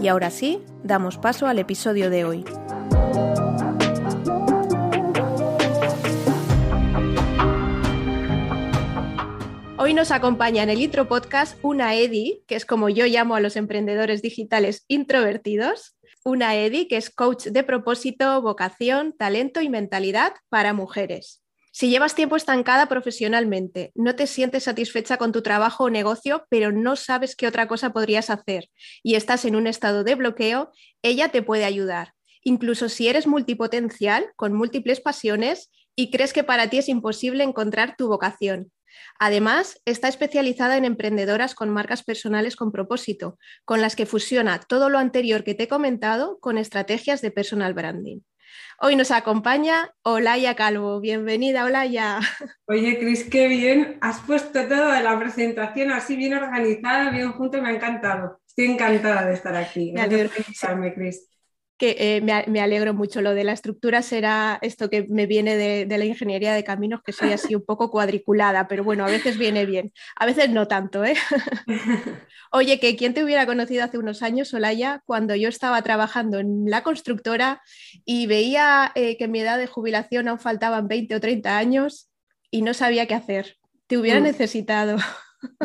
Y ahora sí, damos paso al episodio de hoy. Hoy nos acompaña en el Intro Podcast una Edi, que es como yo llamo a los emprendedores digitales introvertidos, una Edi que es coach de propósito, vocación, talento y mentalidad para mujeres. Si llevas tiempo estancada profesionalmente, no te sientes satisfecha con tu trabajo o negocio, pero no sabes qué otra cosa podrías hacer y estás en un estado de bloqueo, ella te puede ayudar. Incluso si eres multipotencial, con múltiples pasiones y crees que para ti es imposible encontrar tu vocación. Además, está especializada en emprendedoras con marcas personales con propósito, con las que fusiona todo lo anterior que te he comentado con estrategias de personal branding. Hoy nos acompaña Olaya Calvo. Bienvenida, Olaya. Oye, Cris, qué bien. Has puesto todo en la presentación así bien organizada, bien junto, me ha encantado. Estoy encantada de estar aquí. Gracias por invitarme, Cris que eh, me, alegro mucho. Lo de la estructura será esto que me viene de, la ingeniería de caminos, que soy así un poco cuadriculada, pero bueno, a veces viene bien, a veces no tanto. ¿eh? Oye, que quién te hubiera conocido hace unos años, Olaya, cuando yo estaba trabajando en la constructora y veía eh, que en mi edad de jubilación aún faltaban 20 o 30 años y no sabía qué hacer. Te hubiera mm. necesitado.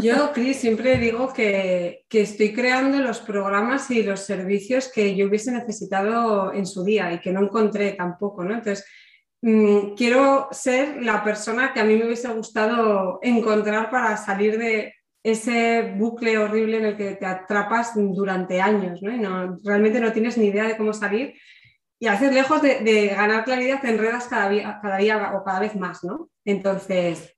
Yo, Cris, siempre digo que, estoy creando los programas y los servicios que yo hubiese necesitado en su día y que no encontré tampoco, ¿no? Entonces, mm, quiero ser la persona que a mí me hubiese gustado encontrar para salir de ese bucle horrible en el que te atrapas durante años, ¿no? Y no, realmente no tienes ni idea de cómo salir y a veces lejos de, ganar claridad te enredas cada día, cada día o cada vez más, ¿no? Entonces,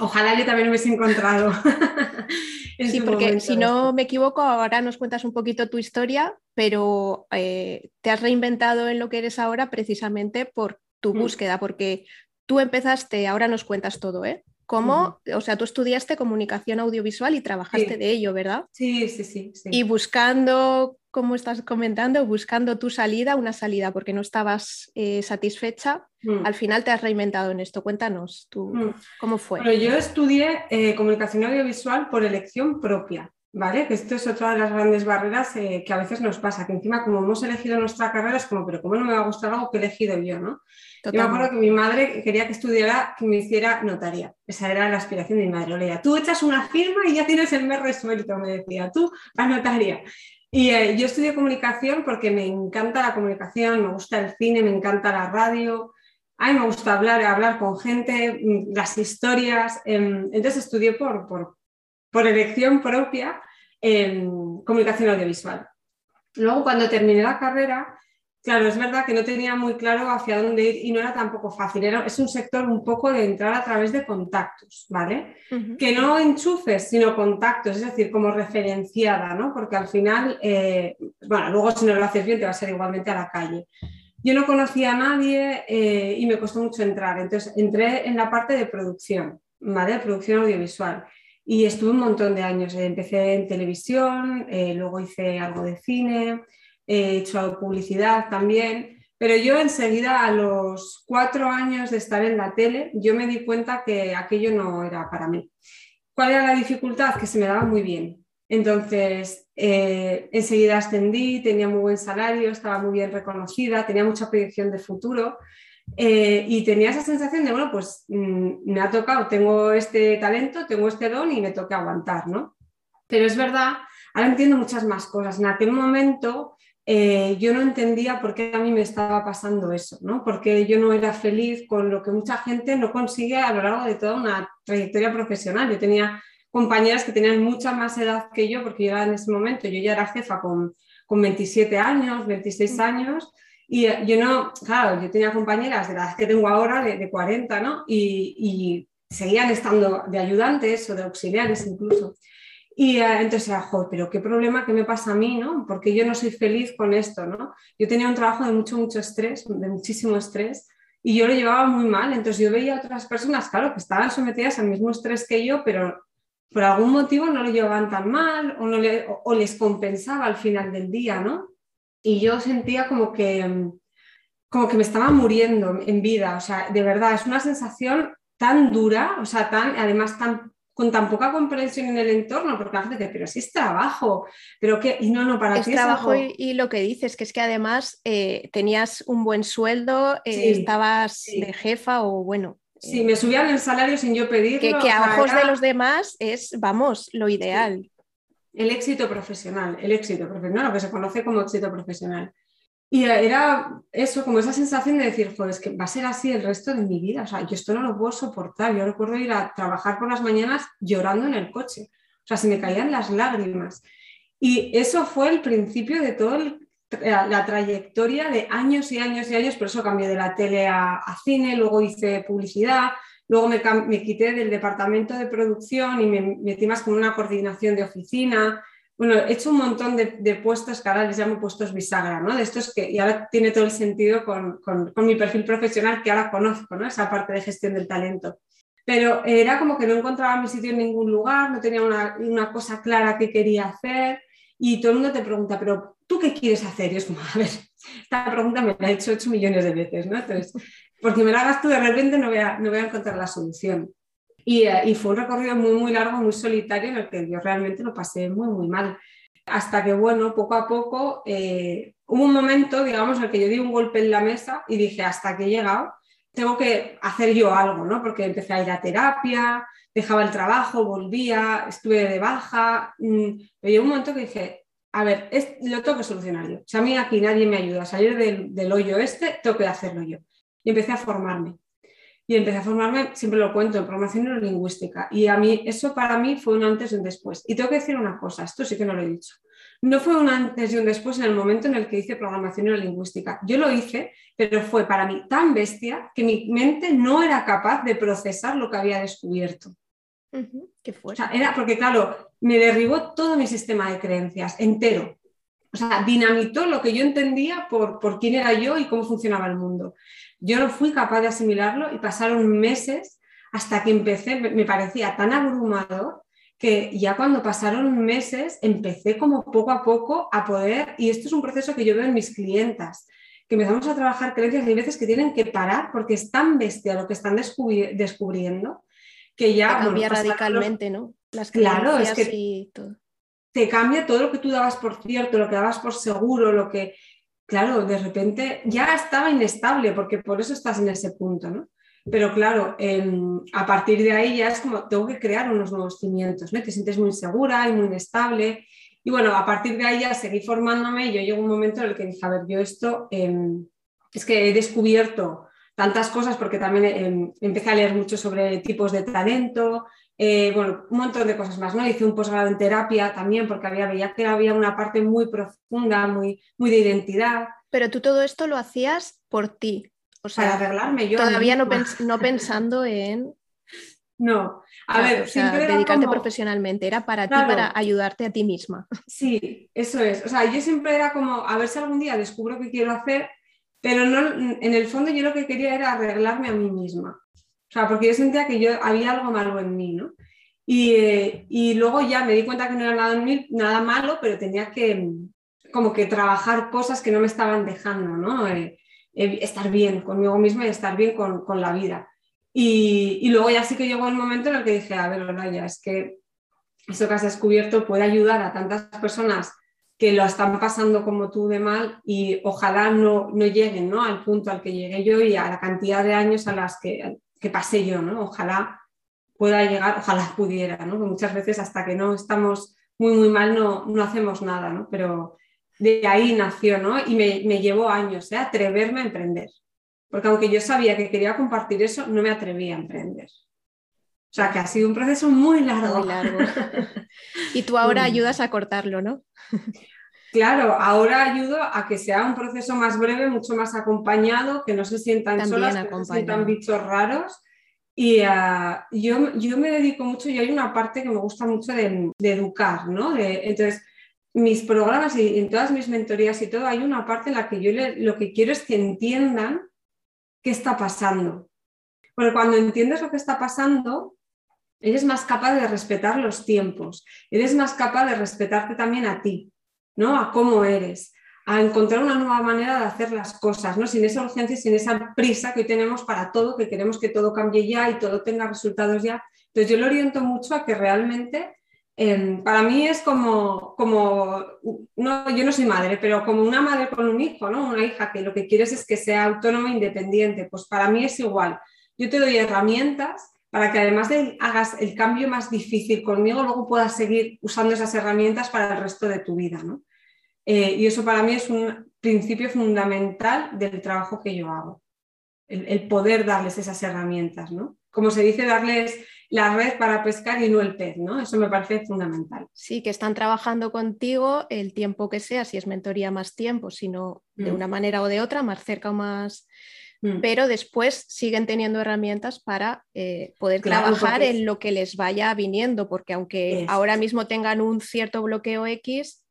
Ojalá yo también hubiese encontrado. sí, porque si no me equivoco, ahora nos cuentas un poquito tu historia, pero eh, te has reinventado en lo que eres ahora precisamente por tu mm. búsqueda, porque tú empezaste, ahora nos cuentas todo, ¿eh? ¿Cómo? O sea, tú estudiaste comunicación audiovisual y trabajaste de ello, ¿verdad? Sí, sí, sí, sí. Y buscando como estás comentando, buscando tu salida, una salida porque no estabas eh, satisfecha, mm. al final te has reinventado en esto. Cuéntanos tú, mm. cómo fue. yo estudié eh, comunicación audiovisual por elección propia, ¿vale? Que esto es otra de las grandes barreras eh, que a veces nos pasa, que encima como hemos elegido nuestra carrera es como, pero ¿cómo no me va a gustar algo que he elegido yo, no? Yo me acuerdo que mi madre quería que estudiara, que me hiciera notaria. Esa era la aspiración de mi madre. Leía, tú echas una firma y ya tienes el mes resuelto, me decía, tú, la notaria. Y eh, yo estudio comunicación porque me encanta la comunicación, me gusta el cine, me encanta la radio, a me gusta hablar, hablar con gente, mm, las historias. Em, entonces estudié por, por, por elección propia en comunicación audiovisual. Luego, cuando terminé la carrera, Claro, es verdad que no tenía muy claro hacia dónde ir y no era tampoco fácil. Era, es un sector un poco de entrar a través de contactos, ¿vale? Que no enchufes, sino contactos, es decir, como referenciada, ¿no? Porque al final, eh, bueno, luego si no lo haces bien te va a ser igualmente a la calle. Yo no conocía a nadie eh, y me costó mucho entrar. Entonces entré en la parte de producción, ¿vale? producción audiovisual. Y estuve un montón de años. Empecé en televisión, eh, luego hice algo de cine he hecho publicidad también, pero yo enseguida a los cuatro años de estar en la tele, yo me di cuenta que aquello no era para mí. ¿Cuál era la dificultad? Que se me daba muy bien. Entonces, eh, enseguida ascendí, tenía muy buen salario, estaba muy bien reconocida, tenía mucha proyección de futuro eh, y tenía esa sensación de, bueno, pues mm, me ha tocado, tengo este talento, tengo este don y me toca aguantar, ¿no? Pero es verdad, ahora entiendo muchas más cosas. En aquel momento eh, yo no entendía por qué a mí me estaba pasando eso, ¿no? porque yo no era feliz con lo que mucha gente no consigue a lo largo de toda una trayectoria profesional. Yo tenía compañeras que tenían mucha más edad que yo, porque yo era en ese momento, yo ya era jefa con, con 27 años, 26 mm. años, y eh, yo no, claro, yo tenía compañeras de la edad que tengo ahora, de, 40, ¿no? Y, y seguían estando de ayudantes o de auxiliares incluso. Y eh, entonces era, joder, pero qué problema, qué me pasa a mí, ¿no? Porque yo no soy feliz con esto, ¿no? Yo tenía un trabajo de mucho, mucho estrés, de muchísimo estrés, y yo lo llevaba muy mal. Entonces yo veía a otras personas, claro, que estaban sometidas al mismo estrés que yo, pero por algún motivo no lo llevaban tan mal o, no o les compensaba al final del día, ¿no? Y yo sentía como que, como que me estaba muriendo en vida, o sea, de verdad, es una sensación tan dura, o sea, tan, además tan con tan poca comprensión en el entorno, porque la gente dice, pero si es trabajo, pero que, y no, no, para es trabajo y, lo que dices, que es que además eh, tenías un buen sueldo, eh, estabas de jefa o bueno. Sí, me subían el salario sin yo pedirlo. Que, a ojos de los demás es, vamos, lo ideal. El éxito profesional, el éxito profesional, lo que se conoce como éxito profesional. Y era eso, como esa sensación de decir, joder, es que va a ser así el resto de mi vida. O sea, yo esto no lo puedo soportar. Yo recuerdo ir a trabajar por las mañanas llorando en el coche. O sea, se me caían las lágrimas. Y eso fue el principio de toda la, trayectoria de años y años y años. Por eso cambié de la tele a, cine, luego hice publicidad, luego me, me, quité del departamento de producción y me metí más con una coordinación de oficina bueno, he hecho un montón de, puestos que ahora les llamo puestos bisagra, ¿no? De estos que, y ahora tiene todo el sentido con, mi perfil profesional que ahora conozco, ¿no? Esa parte de gestión del talento. Pero era como que no encontraba mi sitio en ningún lugar, no tenía una, cosa clara que quería hacer y todo el mundo te pregunta, pero ¿tú qué quieres hacer? Y es como, a ver, esta pregunta me la he hecho 8 millones de veces, ¿no? Entonces, porque me la hagas tú de repente no voy a, no voy a encontrar la solución. Eh, y, fue un recorrido muy, muy largo, muy solitario, en el que yo realmente lo pasé muy, muy mal. Hasta que, bueno, poco a poco eh, hubo un momento, digamos, en el que yo di un golpe en la mesa y dije, hasta que he llegado, tengo que hacer yo algo, ¿no? Porque empecé a ir a terapia, dejaba el trabajo, volvía, estuve de baja. Mm, pero llegó un momento que dije, a ver, es, lo tengo que solucionar yo. Si a mí aquí nadie me ayuda a salir del, del hoyo este, tengo que hacerlo yo. Y empecé a formarme y empecé a formarme, siempre lo cuento, en programación neurolingüística. Y a mí, eso para mí fue un antes y un después. Y tengo que decir una cosa, esto sí que no lo he dicho. No fue un antes y un después en el momento en el que hice programación neurolingüística. Yo lo hice, pero fue para mí tan bestia que mi mente no era capaz de procesar lo que había descubierto. ¿Qué fue? era porque, claro, me derribó todo mi sistema de creencias entero. O sea, dinamitó lo que yo entendía por, por quién era yo y cómo funcionaba el mundo. Yo no fui capaz de asimilarlo y pasaron meses hasta que empecé, me parecía tan abrumador que ya cuando pasaron meses empecé como poco a poco a poder, y esto es un proceso que yo veo en mis clientas, que empezamos a trabajar creencias y hay veces que tienen que parar porque es tan bestia lo que están descubriendo que ya... cambia radicalmente, ¿no? Las claro, es que te cambia todo lo que tú dabas por cierto, lo que dabas por seguro, lo que claro, de repente ya estaba inestable, porque por eso estás en ese punto, ¿no? Pero claro, em, a partir de ahí ya es como, tengo que crear unos nuevos cimientos, ¿no? Te sientes muy segura y muy inestable. Y bueno, a partir de ahí ya seguí formándome y yo llegó un momento en el que dije, a ver, yo esto, em, es que he descubierto tantas cosas porque también em, empecé a leer mucho sobre tipos de talento, eh, bueno, un montón de cosas más, ¿no? Hice un posgrado en terapia también porque había, veía que había una parte muy profunda, muy, muy de identidad. Pero tú todo esto lo hacías por ti, o sea, para arreglarme yo. Todavía no, no, pensando en... No, a ver, dedicarte profesionalmente, era para ti, para ayudarte a ti misma. Sí, eso es. O sea, yo siempre era como, a ver si algún día descubro qué quiero hacer, pero no, en el fondo yo lo que quería era arreglarme a mí misma. O sea, porque yo sentía que yo había algo malo en mí, ¿no? Y, eh, y luego ya me di cuenta que no era nada, nada malo, pero tenía que como que trabajar cosas que no me estaban dejando, ¿no? Eh, eh, estar bien conmigo misma y estar bien con, con la vida. Y, y, luego ya sí que llegó el momento en el que dije, a ver, ya es que eso que has descubierto puede ayudar a tantas personas que lo están pasando como tú de mal y ojalá no, no lleguen ¿no? al punto al que llegué yo y a la cantidad de años a las que, que pasé yo, ¿no? Ojalá pueda llegar, ojalá pudiera, ¿no? muchas veces hasta que no estamos muy, muy mal no, no hacemos nada, ¿no? Pero de ahí nació, ¿no? Y me, me llevó años, ¿eh? Atreverme a emprender. Porque aunque yo sabía que quería compartir eso, no me atrevía a emprender. O sea, que ha sido un proceso muy largo. Muy largo. y tú ahora ayudas a cortarlo, ¿no? Claro, ahora ayudo a que sea un proceso más breve, mucho más acompañado, que no se sientan solas, que no se sientan bichos raros Y ah, yo, yo me dedico mucho, y hay una parte que me gusta mucho de, educar, ¿no? entonces, mis programas y en todas mis mentorías y todo, hay una parte en la que yo lo que quiero es que entiendan qué está pasando. Porque cuando entiendes lo que está pasando, eres más capaz de respetar los tiempos, eres más capaz de respetarte también a ti, A cómo eres, a encontrar una nueva manera de hacer las cosas, ¿no? Sin esa urgencia sin esa prisa que hoy tenemos para todo, que queremos que todo cambie ya y todo tenga resultados ya. Entonces yo lo oriento mucho a que realmente em, para mí es como, como no, yo no soy madre, pero como una madre con un hijo, ¿no? Una hija que lo que quieres es que sea autónoma e independiente. Pues para mí es igual. Yo te doy herramientas para que además de hagas el cambio más difícil conmigo, luego puedas seguir usando esas herramientas para el resto de tu vida. ¿no? Eh, y eso para mí es un principio fundamental del trabajo que yo hago, el, poder darles esas herramientas. ¿no? Como se dice, darles la red para pescar y no el pez, ¿no? Eso me parece fundamental. Sí, que están trabajando contigo el tiempo que sea, si es mentoría más tiempo, sino de mm. una manera o de otra, más cerca o más Mm. pero después siguen teniendo herramientas para eh, poder trabajar en lo que les vaya viniendo, porque aunque ahora mismo tengan un cierto bloqueo X,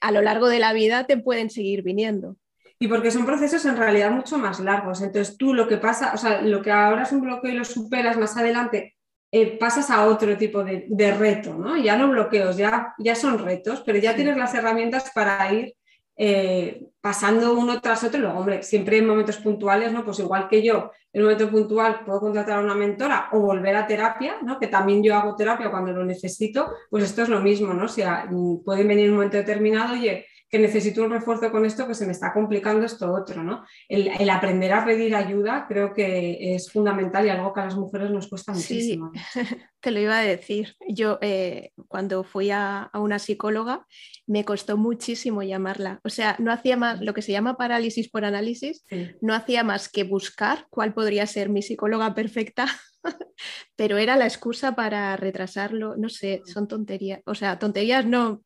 a lo largo de la vida te pueden seguir viniendo. Y porque son procesos en realidad mucho más largos. Entonces tú lo que pasa, o sea, lo que ahora es un bloqueo y lo superas más adelante, eh, pasas a otro tipo de, reto, ¿no? Ya no bloqueos, ya, ya son retos, pero ya tienes las herramientas para ir eh, pasando uno tras otro, luego, hombre, siempre en momentos puntuales, ¿no? Pues igual que yo, en un momento puntual puedo contratar a una mentora o volver a terapia, ¿no? Que también yo hago terapia cuando lo necesito, pues esto es lo mismo, ¿no? O sea, pueden venir en un momento determinado, oye, que necesito un refuerzo con esto, que se me está complicando esto otro, ¿no? El, aprender a pedir ayuda creo que es fundamental y algo que a las mujeres nos cuesta muchísimo. Sí, te lo iba a decir. Yo eh, cuando fui a, una psicóloga me costó muchísimo llamarla. O sea, no hacía más lo que se llama parálisis por análisis, no hacía más que buscar cuál podría ser mi psicóloga perfecta pero era la excusa para retrasarlo, no sé, son tonterías, o sea, tonterías no,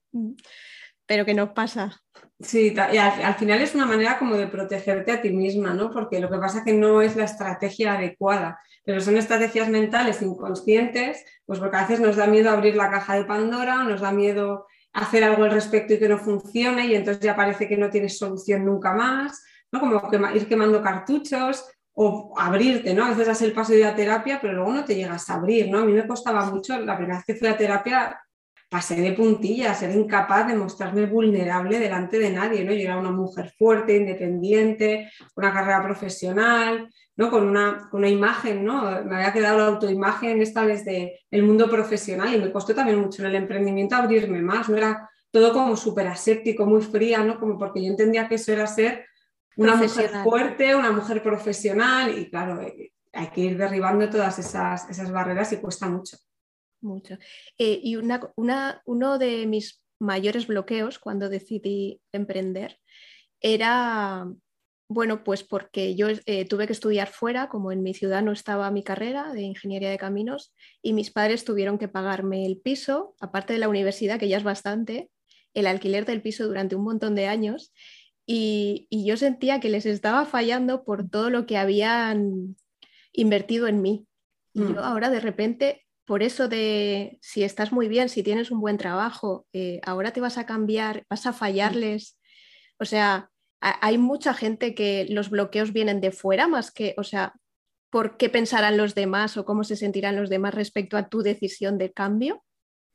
pero que nos pasa. Sí, y al, final es una manera como de protegerte a ti misma, ¿no? Porque lo que pasa es que no es la estrategia adecuada, pero son estrategias mentales inconscientes, pues porque a veces nos da miedo abrir la caja de Pandora, nos da miedo hacer algo al respecto y que no funcione y entonces ya parece que no tienes solución nunca más, ¿no? Como ir quemando cartuchos o abrirte, ¿no? A veces das el paso de ir a terapia, pero luego no te llegas a abrir, ¿no? A mí me costaba mucho, la primera vez que fui a terapia pasé de puntillas, era incapaz de mostrarme vulnerable delante de nadie, ¿no? Yo era una mujer fuerte, independiente, con una carrera profesional, ¿no? Con una, con una imagen, ¿no? Me había quedado la autoimagen esta desde el mundo profesional y me costó también mucho en el emprendimiento abrirme más, no era todo como súper aséptico, muy fría, ¿no? Como porque yo entendía que eso era ser una mujer fuerte, una mujer profesional y claro, eh, hay que ir derribando todas esas, esas barreras y cuesta mucho mucho. Eh, y una, uno de mis mayores bloqueos cuando decidí emprender era, bueno, pues porque yo eh, tuve que estudiar fuera, como en mi ciudad no estaba mi carrera de ingeniería de caminos, y mis padres tuvieron que pagarme el piso, aparte de la universidad, que ya es bastante, el alquiler del piso durante un montón de años. Y, yo sentía que les estaba fallando por todo lo que habían invertido en mí. Y yo mm. ahora de repente por eso de si estás muy bien, si tienes un buen trabajo, eh, ahora te vas a cambiar, vas a fallarles. O sea, hay mucha gente que los bloqueos vienen de fuera más que, o sea, ¿por qué pensarán los demás o cómo se sentirán los demás respecto a tu decisión de cambio?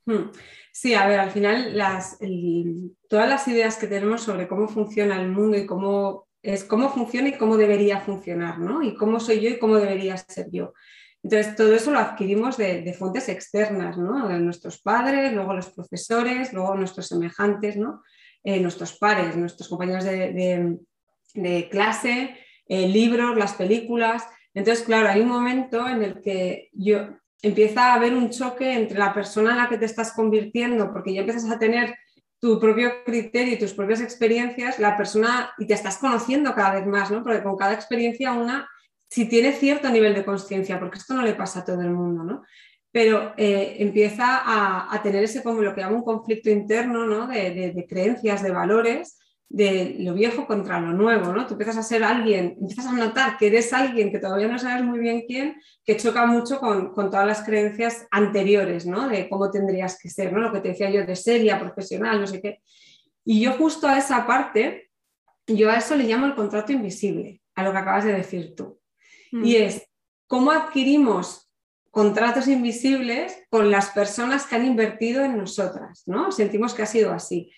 Hmm. Sí, a ver, al final las, todas las ideas que tenemos sobre cómo funciona el mundo y cómo es cómo funciona y cómo debería funcionar, ¿no? Y cómo soy yo y cómo debería ser yo. Entonces, todo eso lo adquirimos de, fuentes externas, ¿no? De nuestros padres, luego los profesores, luego nuestros semejantes, ¿no? Eh, nuestros pares, nuestros compañeros de, clase, eh, libros, las películas. Entonces, claro, hay un momento en el que yo empieza a haber un choque entre la persona en la que te estás convirtiendo, porque ya empiezas a tener tu propio criterio y tus propias experiencias, la persona, y te estás conociendo cada vez más, ¿no? Porque con cada experiencia una si tiene cierto nivel de conciencia, porque esto no le pasa a todo el mundo, ¿no? Pero eh, empieza a, tener ese como lo que llamo un conflicto interno, ¿no? De, creencias, de valores, de lo viejo contra lo nuevo, ¿no? Tú empiezas a ser alguien, empiezas a notar que eres alguien que todavía no sabes muy bien quién, que choca mucho con, todas las creencias anteriores, ¿no? De cómo tendrías que ser, ¿no? Lo que te decía yo de seria, profesional, no sé qué. Y yo justo a esa parte, yo a eso le llamo el contrato invisible, a lo que acabas de decir tú. Mm. Y es cómo adquirimos contratos invisibles con las personas que han invertido en nosotras, ¿no? Sentimos que ha sido así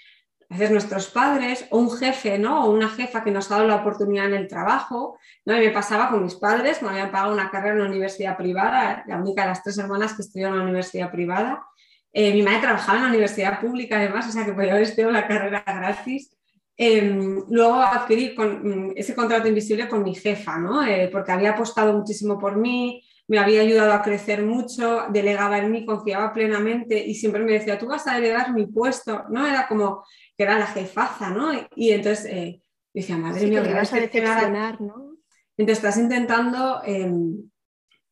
a veces nuestros padres o un jefe, ¿no? O una jefa que nos ha dado la oportunidad en el trabajo, ¿no? Y me pasaba con mis padres, me habían pagado una carrera en una universidad privada, la única de las tres hermanas que estudió en una universidad privada. Eh, mi madre trabajaba en la universidad pública además, o sea que podía haber estudiado la carrera gratis. Em, luego adquirí con, mm, ese contrato invisible con mi jefa, ¿no? Eh, porque había apostado muchísimo por mí, me había ayudado a crecer mucho, delegaba en mí, confiaba plenamente y siempre me decía, tú vas a heredar mi puesto, ¿no? Era como que era la jefaza, ¿no? Y, entonces eh, decía, madre mía, que vas a decepcionar, ¿no? Entonces estás intentando, em,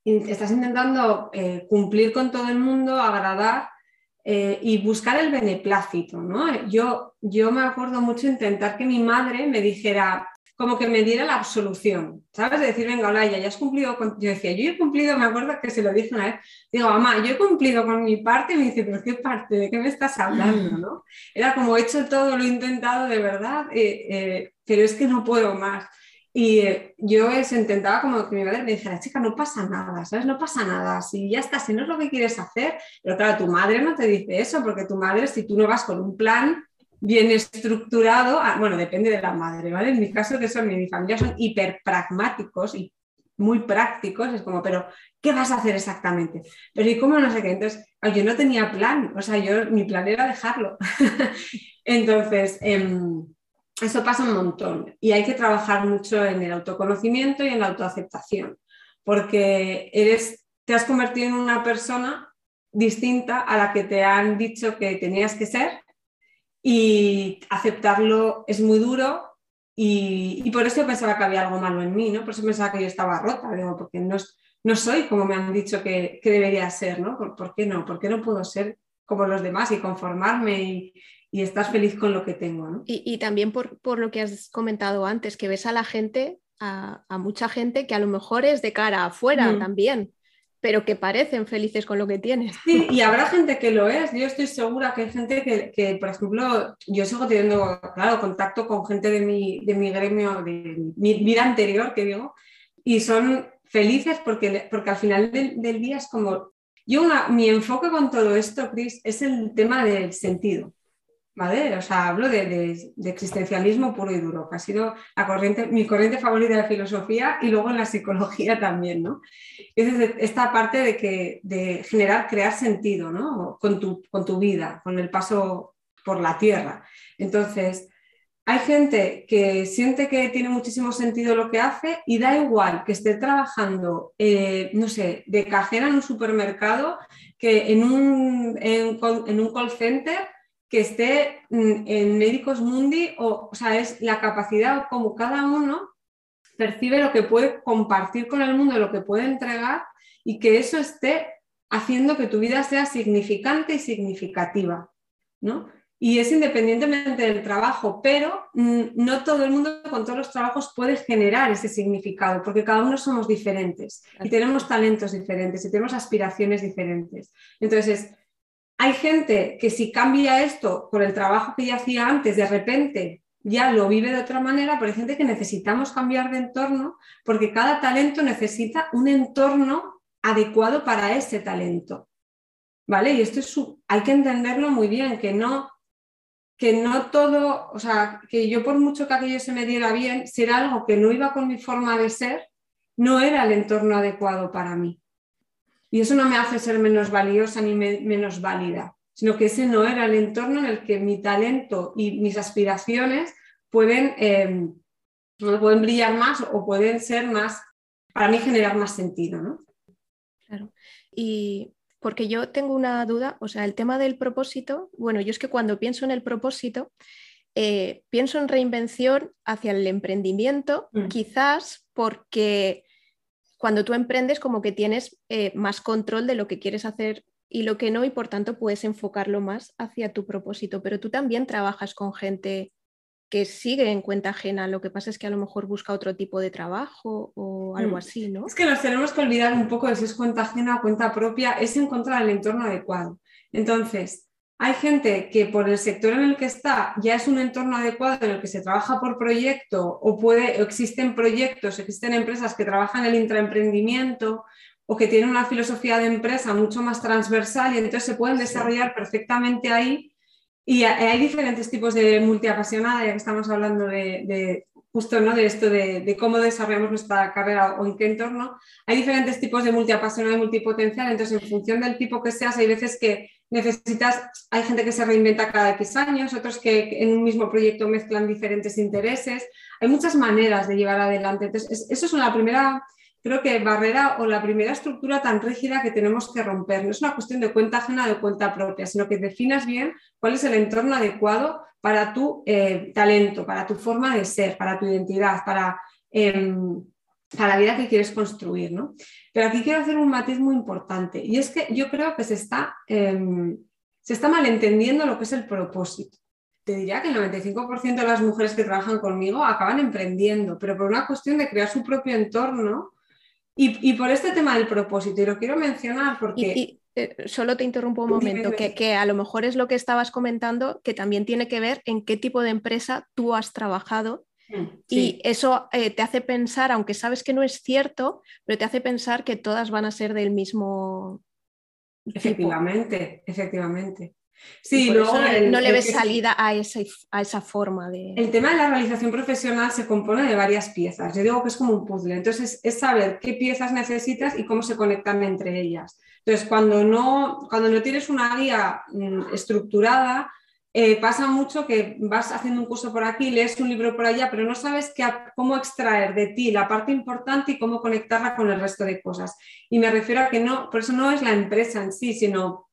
estás intentando eh, cumplir con todo el mundo, agradar eh, y buscar el beneplácito, ¿no? Yo, yo me acuerdo mucho intentar que mi madre me dijera, como que me diera la absolución, ¿sabes? De decir, venga, Olaya, ya has cumplido con... Yo decía, yo he cumplido, me acuerdo que se lo dije una vez, digo, mamá, yo he cumplido con mi parte, y me dice, pero ¿qué parte? ¿De qué me estás hablando? Era como, he hecho todo, lo he intentado de verdad, eh, eh, pero es que no puedo más. Y eh, yo intentaba como que mi madre me dijera, chica, no pasa nada, ¿sabes? No pasa nada, si ya está, si no es lo que quieres hacer, pero claro, tu madre no te dice eso, porque tu madre, si tú no vas con un plan, bien estructurado, ah, bueno, depende de la madre, ¿vale? En mi caso, que son, mi familia son hiper pragmáticos y muy prácticos, es como, pero ¿qué vas a hacer exactamente? Pero ¿y cómo no sé qué? Entonces, yo no tenía plan, o sea, yo, mi plan era dejarlo. Entonces, em, eso pasa un montón y hay que trabajar mucho en el autoconocimiento y en la autoaceptación, porque eres, te has convertido en una persona distinta a la que te han dicho que tenías que ser y aceptarlo es muy duro y, por eso pensaba que había algo malo en mí, ¿no? Por eso pensaba que yo estaba rota, porque no, no soy como me han dicho que, debería ser, ¿no? ¿Por, qué no? ¿Por qué no puedo ser como los demás y conformarme estar feliz con lo que tengo, ¿no? Y, también por, lo que has comentado antes, que ves a la gente, a, mucha gente que a lo mejor es de cara afuera mm. también, pero que parecen felices con lo que tienen. Sí, y habrá gente que lo es. Yo estoy segura que hay gente que, por ejemplo, yo sigo teniendo, claro, contacto con gente de mi, de mi gremio, de mi vida anterior, que digo, y son felices porque, porque al final del, del día es como... Yo, una, mi enfoque con todo esto, Chris, es el tema del sentido. ¿Vale? O sea, hablo de, existencialismo puro y duro, que ha sido la mi corriente favorita de filosofía y luego en la psicología también, ¿no? Es esta parte de, que, de generar, crear sentido, ¿no? Con tu, vida, con el paso por la tierra. Entonces, hay gente que siente que tiene muchísimo sentido lo que hace y da igual que esté trabajando, eh, no sé, de cajera en un supermercado, que en un, en un call center que esté en Médicos Mundi, o, o sea, es la capacidad como cada uno percibe lo que puede compartir con el mundo, lo que puede entregar y que eso esté haciendo que tu vida sea significante y significativa, ¿no? Y es independientemente del trabajo, pero no todo el mundo con todos los trabajos puede generar ese significado, porque cada uno somos diferentes y tenemos talentos diferentes y tenemos aspiraciones diferentes. Entonces, hay gente que si cambia esto por el trabajo que ya hacía antes, de repente ya lo vive de otra manera, pero hay gente que necesitamos cambiar de entorno porque cada talento necesita un entorno adecuado para ese talento. ¿Vale? Y esto es hay que entenderlo muy bien, que no que no todo, o sea, que yo por mucho que aquello se me diera bien, si era algo que no iba con mi forma de ser, no era el entorno adecuado para mí. Y eso no me hace ser menos valiosa ni menos válida, sino que ese no era el entorno en el que mi talento y mis aspiraciones pueden, em, pueden brillar más o pueden ser más, para mí generar más sentido. ¿no? Claro. Y porque yo tengo una duda, o sea, el tema del propósito, bueno, yo es que cuando pienso en el propósito, eh, pienso en reinvención hacia el emprendimiento, mm. quizás porque cuando tú emprendes como que tienes eh, más control de lo que quieres hacer y lo que no y por tanto puedes enfocarlo más hacia tu propósito, pero tú también trabajas con gente que sigue en cuenta ajena, lo que pasa es que a lo mejor busca otro tipo de trabajo o algo mm. así, ¿no? Es que nos tenemos que olvidar un poco de si es cuenta ajena o cuenta propia, es encontrar el entorno adecuado. Entonces, hay gente que por el sector en el que está ya es un entorno adecuado en el que se trabaja por proyecto o, puede, existen proyectos, existen empresas que trabajan el intraemprendimiento o que tienen una filosofía de empresa mucho más transversal y entonces se pueden desarrollar perfectamente ahí. Y hay diferentes tipos de multiapasionada, ya que estamos hablando de, justo ¿no? de esto de, cómo desarrollamos nuestra carrera o en qué entorno. Hay diferentes tipos de multiapasionada y multipotencial, entonces en función del tipo que seas, hay veces que necesitas, hay gente que se reinventa cada X años, otros que en un mismo proyecto mezclan diferentes intereses. Hay muchas maneras de llevar adelante. Entonces, eso es una primera creo que barrera o la primera estructura tan rígida que tenemos que romper. No es una cuestión de cuenta ajena o de cuenta propia, sino que definas bien cuál es el entorno adecuado para tu eh, talento, para tu forma de ser, para tu identidad, para, em, para la vida que quieres construir. ¿no? Pero aquí quiero hacer un matiz muy importante y es que yo creo que se está, em, se está malentendiendo lo que es el propósito te diría que el 95% de las mujeres que trabajan conmigo acaban emprendiendo, pero por una cuestión de crear su propio entorno y, por este tema del propósito, y lo quiero mencionar porque... Eh, solo te interrumpo un momento, que, a lo mejor es lo que estabas comentando, que también tiene que ver en qué tipo de empresa tú has trabajado mm, y eso eh, te hace pensar, aunque sabes que no es cierto, pero te hace pensar que todas van a ser del mismo. Efectivamente, efectivamente. Sí, no le ves salida a esa, a esa forma de... El tema de la realización profesional se compone de varias piezas. Yo digo que es como un puzzle. Entonces, es saber qué piezas necesitas y cómo se conectan entre ellas. Entonces, cuando no, cuando no tienes una guía mm, estructurada, eh, pasa mucho que vas haciendo un curso por aquí, lees un libro por allá, pero no sabes cómo extraer de ti la parte importante y cómo conectarla con el resto de cosas. Y me refiero a que no, por eso no es la empresa en sí, sino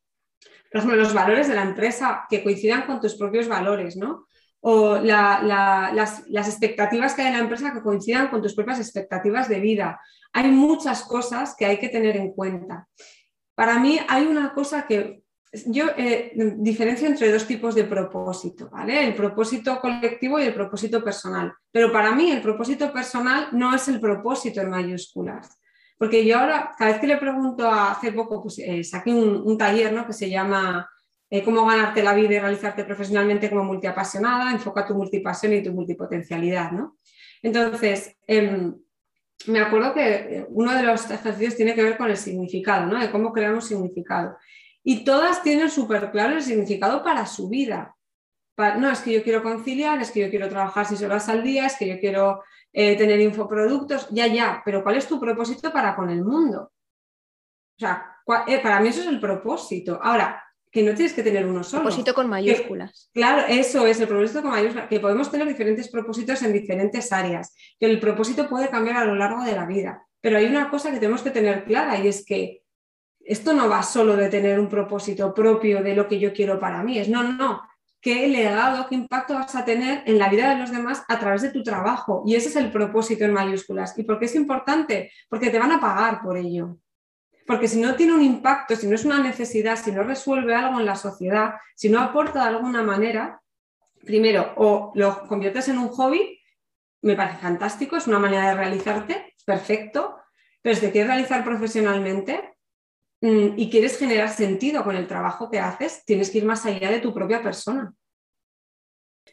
los valores de la empresa que coincidan con tus propios valores, ¿no? O las, expectativas que hay en la empresa que coincidan con tus propias expectativas de vida. Hay muchas cosas que hay que tener en cuenta. Para mí hay una cosa que yo eh, diferencio entre dos tipos de propósito, ¿vale? El propósito colectivo y el propósito personal. Pero para mí el propósito personal no es el propósito en mayúsculas. Porque yo ahora, cada vez que le pregunto a hace poco, pues eh, saqué un, taller ¿no? que se llama eh, Cómo ganarte la vida y realizarte profesionalmente como multiapasionada, enfoca tu multipasión y tu multipotencialidad. ¿no? Entonces, em, me acuerdo que uno de los ejercicios tiene que ver con el significado, ¿no? de cómo creamos significado. Y todas tienen súper claro el significado para su vida. no, es que yo quiero conciliar, es que yo quiero trabajar seis horas al día, es que yo quiero eh, tener infoproductos, ya, ya, pero ¿cuál es tu propósito para con el mundo? O sea, eh, para mí eso es el propósito. Ahora, que no tienes que tener uno solo. Propósito con mayúsculas. claro, eso es el propósito con mayúsculas, que podemos tener diferentes propósitos en diferentes áreas, que el propósito puede cambiar a lo largo de la vida. Pero hay una cosa que tenemos que tener clara y es que esto no va solo de tener un propósito propio de lo que yo quiero para mí, es no, no, qué legado, qué impacto vas a tener en la vida de los demás a través de tu trabajo. Y ese es el propósito en mayúsculas. ¿Y por qué es importante? Porque te van a pagar por ello. Porque si no tiene un impacto, si no es una necesidad, si no resuelve algo en la sociedad, si no aporta de alguna manera, primero, o lo conviertes en un hobby, me parece fantástico, es una manera de realizarte, perfecto, pero si te quieres realizar profesionalmente, y quieres generar sentido con el trabajo que haces, tienes que ir más allá de tu propia persona.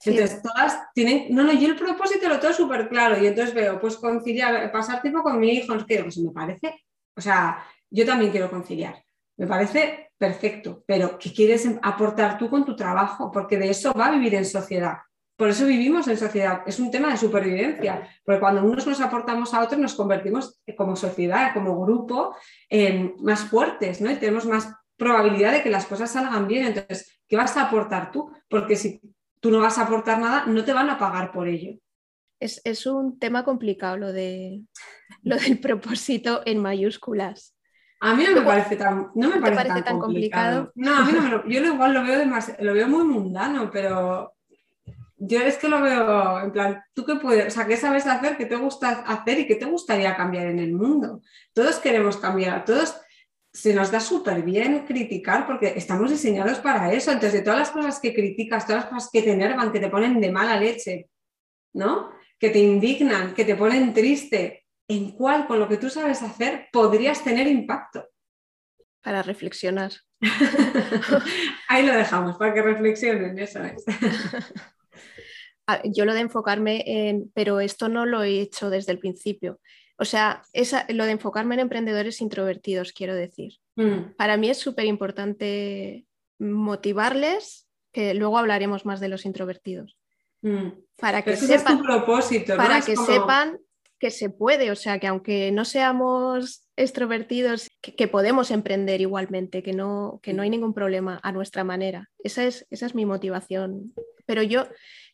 Entonces, todas tienen, no, no, yo el propósito lo tengo súper claro y entonces veo, pues conciliar, pasar tiempo con mi hijo, no quiero, pues me parece, o sea, yo también quiero conciliar, me parece perfecto, pero ¿qué quieres aportar tú con tu trabajo? Porque de eso va a vivir en sociedad. Por eso vivimos en sociedad. Es un tema de supervivencia, porque cuando unos nos aportamos a otros nos convertimos como sociedad, como grupo, en más fuertes, ¿no? Y tenemos más probabilidad de que las cosas salgan bien. Entonces, ¿qué vas a aportar tú? Porque si tú no vas a aportar nada, no te van a pagar por ello. Es, un tema complicado lo, de, lo del propósito en mayúsculas. A mí no me parece tan, no me parece, tan, complicado? No, a mí no me lo, yo igual lo veo, lo veo muy mundano, pero yo es que lo veo en plan, ¿tú qué puedes? O sea, ¿qué sabes hacer? ¿Qué te gusta hacer y qué te gustaría cambiar en el mundo? Todos queremos cambiar, todos se nos da súper bien criticar porque estamos diseñados para eso. Entonces, de todas las cosas que criticas, todas las cosas que te enervan, que te ponen de mala leche, ¿no? Que te indignan, que te ponen triste, ¿en cuál, con lo que tú sabes hacer, podrías tener impacto? Para reflexionar. Ahí lo dejamos, para que reflexionen, eso es. Yo lo de enfocarme en, pero esto no lo he hecho desde el principio. O sea, lo de enfocarme en emprendedores introvertidos, quiero decir. Mm. Para mí es súper importante motivarles, que luego hablaremos más de los introvertidos. Mm. Para que, sepan, propósito, para que sepan que se puede, o sea, que aunque no seamos extrovertidos, que, podemos emprender igualmente, que no, que no hay ningún problema a nuestra manera. Esa es, esa es mi motivación. Pero yo,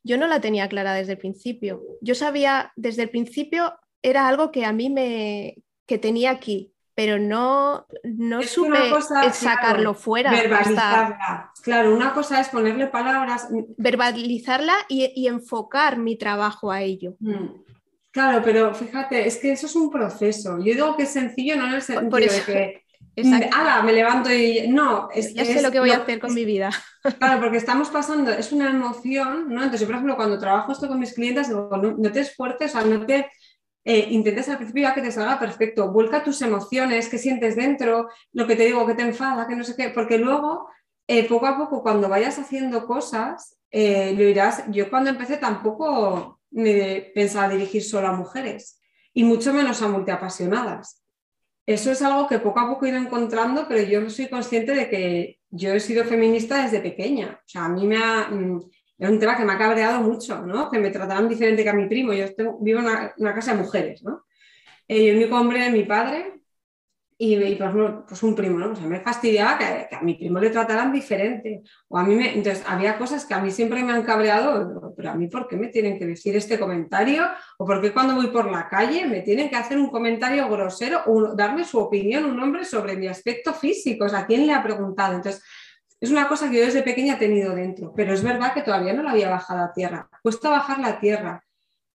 yo no la tenía clara desde el principio. Yo sabía, desde el principio era algo que a mí me que tenía aquí, pero no, no supe sacarlo fuera. Verbalizarla. Claro, una cosa es ponerle palabras. Verbalizarla y, enfocar mi trabajo a ello. Mm. Claro, pero fíjate, es que eso es un proceso. Yo digo que es sencillo, no en el sentido de que ¡Hala! Me levanto y. No, es, ya sé lo que voy a hacer con mi vida. Claro, porque estamos pasando, es una emoción, ¿no? Entonces, yo, por ejemplo, cuando trabajo esto con mis clientes, digo, no, te esfuerces, o sea, no te eh, intentes al principio ya que te salga perfecto. Vuelca tus emociones, qué sientes dentro, lo que te digo, que te enfada, que no sé qué, porque luego, eh, poco a poco, cuando vayas haciendo cosas, eh, lo irás. Yo cuando empecé tampoco me pensaba dirigir solo a mujeres y mucho menos a multiapasionadas. Eso es algo que poco a poco he ido encontrando, pero yo soy consciente de que yo he sido feminista desde pequeña. O sea, a mí me ha, mm, es un tema que me ha cabreado mucho, ¿no? Que me trataran diferente que a mi primo. Yo vivo en una, casa de mujeres, ¿no? Eh, y el único hombre es mi padre y, por ejemplo, pues un primo, ¿no? Pues me fastidiaba que, a mi primo le trataran diferente. O a mí me, entonces, había cosas que a mí siempre me han cabreado, pero a mí, ¿por qué me tienen que decir este comentario? ¿O por qué cuando voy por la calle me tienen que hacer un comentario grosero o darme su opinión, un hombre sobre mi aspecto físico? O sea, ¿a quién le ha preguntado? Entonces, es una cosa que yo desde pequeña he tenido dentro, pero es verdad que todavía no la había bajado a tierra. Cuesta bajar la tierra.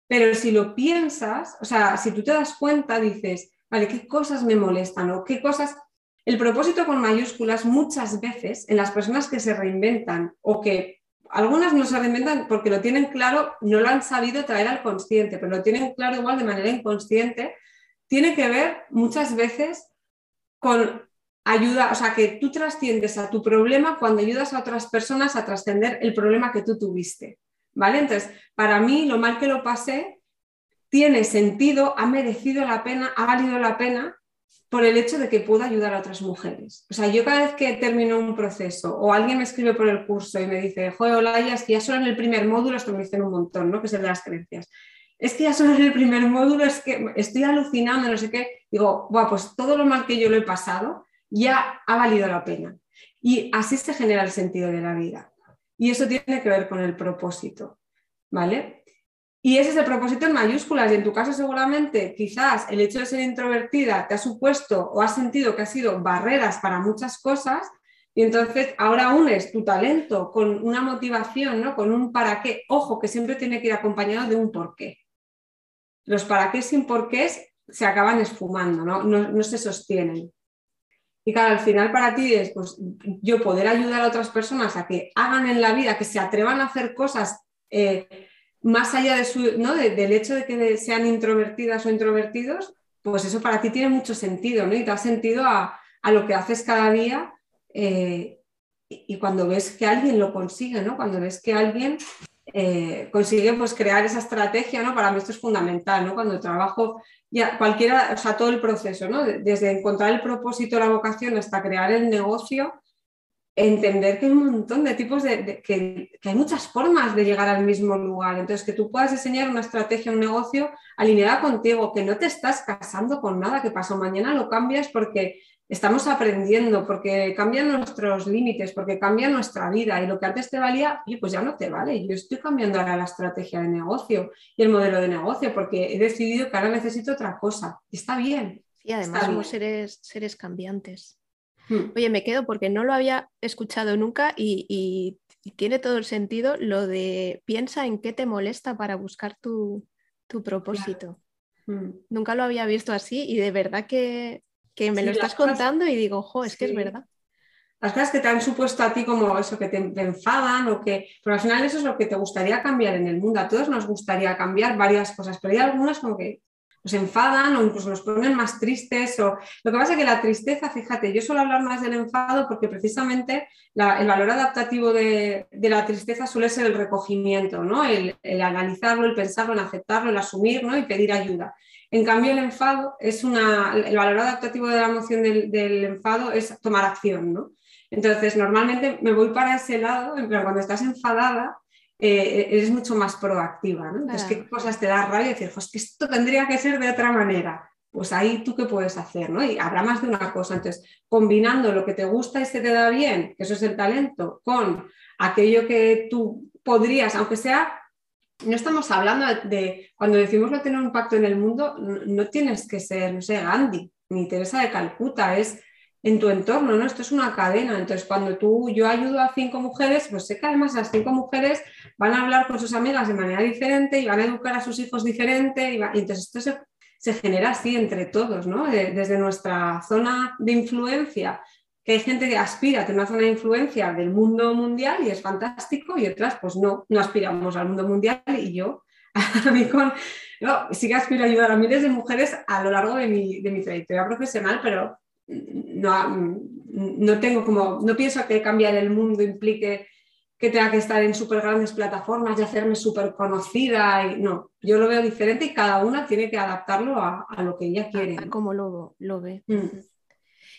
Pero si lo piensas, o sea, si tú te das cuenta, dices, ¿Qué cosas me molestan o qué cosas... El propósito con mayúsculas muchas veces en las personas que se reinventan o que algunas no se reinventan porque lo tienen claro, no lo han sabido traer al consciente, pero lo tienen claro igual de manera inconsciente, tiene que ver muchas veces con ayuda, o sea, que tú trasciendes a tu problema cuando ayudas a otras personas a trascender el problema que tú tuviste. ¿Vale? Entonces, para mí, lo mal que lo pasé tiene sentido, ha merecido la pena, ha valido la pena por el hecho de que pueda ayudar a otras mujeres. O sea, yo cada vez que termino un proceso o alguien me escribe por el curso y me dice, joder, hola, es que ya solo en el primer módulo, esto me dicen un montón, ¿no? Que es el de las creencias. Es que ya solo en el primer módulo es que estoy alucinando, no sé qué. Digo, bueno, pues todo lo mal que yo lo he pasado ya ha valido la pena. Y así se genera el sentido de la vida. Y eso tiene que ver con el propósito, ¿vale? Y ese es el propósito en mayúsculas. Y en tu caso seguramente quizás el hecho de ser introvertida te ha supuesto o has sentido que ha sido barreras para muchas cosas. Y entonces ahora unes tu talento con una motivación, ¿no? con un para qué. Ojo, que siempre tiene que ir acompañado de un por qué. Los para qué sin por qué se acaban esfumando, ¿no? No, se sostienen. Y claro, al final para ti es pues, yo poder ayudar a otras personas a que hagan en la vida, que se atrevan a hacer cosas eh, más allá de su, ¿no? del hecho de que sean introvertidas o introvertidos, pues eso para ti tiene mucho sentido, ¿no? Y da sentido a, lo que haces cada día eh, y, cuando ves que alguien lo consigue, ¿no? Cuando ves que alguien eh, consigue pues, crear esa estrategia, ¿no? Para mí esto es fundamental, ¿no? Cuando trabajo, ya cualquiera, o sea, todo el proceso, ¿no? Desde encontrar el propósito, la vocación, hasta crear el negocio, entender que hay un montón de tipos de, que, hay muchas formas de llegar al mismo lugar. Entonces, que tú puedas diseñar una estrategia, un negocio alineada contigo, que no te estás casando con nada que pasó mañana, lo cambias porque estamos aprendiendo, porque cambian nuestros límites, porque cambia nuestra vida y lo que antes te valía, pues ya no te vale. Yo estoy cambiando ahora la estrategia de negocio y el modelo de negocio porque he decidido que ahora necesito otra cosa. Está bien. Y además somos seres, seres cambiantes. Hmm. Oye, me quedo porque no lo había escuchado nunca y, tiene todo el sentido lo de piensa en qué te molesta para buscar tu, propósito. Hmm. Nunca lo había visto así y de verdad que, que me lo estás contando y digo, jo, es que es verdad. Las cosas que te han supuesto a ti como eso, que te, enfadan o que... Pero al final eso es lo que te gustaría cambiar en el mundo. A todos nos gustaría cambiar varias cosas, pero hay algunas como que nos enfadan o incluso nos ponen más tristes. O... Lo que pasa es que la tristeza, fíjate, yo suelo hablar más del enfado porque precisamente el valor adaptativo de, la tristeza suele ser el recogimiento, ¿no? El, analizarlo, el pensarlo, el aceptarlo, el asumir ¿no? y pedir ayuda. En cambio, el enfado es una, el valor adaptativo de la emoción del, enfado es tomar acción, ¿no? Entonces, normalmente me voy para ese lado, pero cuando estás enfadada, eh, eres mucho más proactiva, ¿no? Entonces, ¿qué cosas te da rabia? Decir, es que esto tendría que ser de otra manera. Pues ahí tú qué puedes hacer, ¿no? Y habrá más de una cosa. Entonces, combinando lo que te gusta y se te da bien, que eso es el talento, con aquello que tú podrías, aunque sea no estamos hablando de, cuando decimos no tener un pacto en el mundo, no, tienes que ser, no sé, Gandhi ni Teresa de Calcuta, es en tu entorno, ¿no? Esto es una cadena. Entonces, cuando tú, yo ayudo a cinco mujeres, pues sé que además las cinco mujeres van a hablar con sus amigas de manera diferente y van a educar a sus hijos diferente. Entonces, esto se, genera así entre todos, ¿no? desde nuestra zona de influencia que hay gente que aspira a tener una zona de influencia del mundo mundial y es fantástico y otras pues no, no aspiramos al mundo mundial y yo a mí con, sí que aspiro a ayudar a miles de mujeres a lo largo de mi, de mi trayectoria profesional, pero no, no tengo como, no pienso que cambiar el mundo implique que tenga que estar en súper grandes plataformas y hacerme súper conocida. Y, no, yo lo veo diferente y cada una tiene que adaptarlo a, lo que ella quiere. como lo, lo ve. Mm.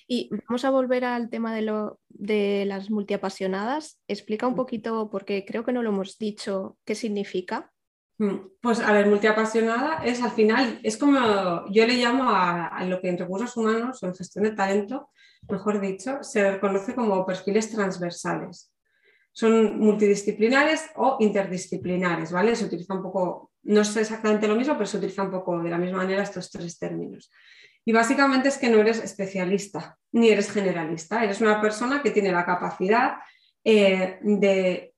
Y vamos a volver al tema de, lo, de las multiapasionadas. Explica un mm. poquito, porque creo que no lo hemos dicho, qué significa. Mm, pues a ver, multiapasionada es al final, es como yo le llamo a, lo que en recursos humanos o en gestión de talento, mejor dicho, se reconoce como perfiles transversales. Son multidisciplinares o interdisciplinares, ¿vale? Se utiliza un poco, no es exactamente lo mismo, pero se utiliza un poco de la misma manera estos tres términos. Y básicamente es que no eres especialista ni eres generalista, eres una persona que tiene la capacidad eh, de,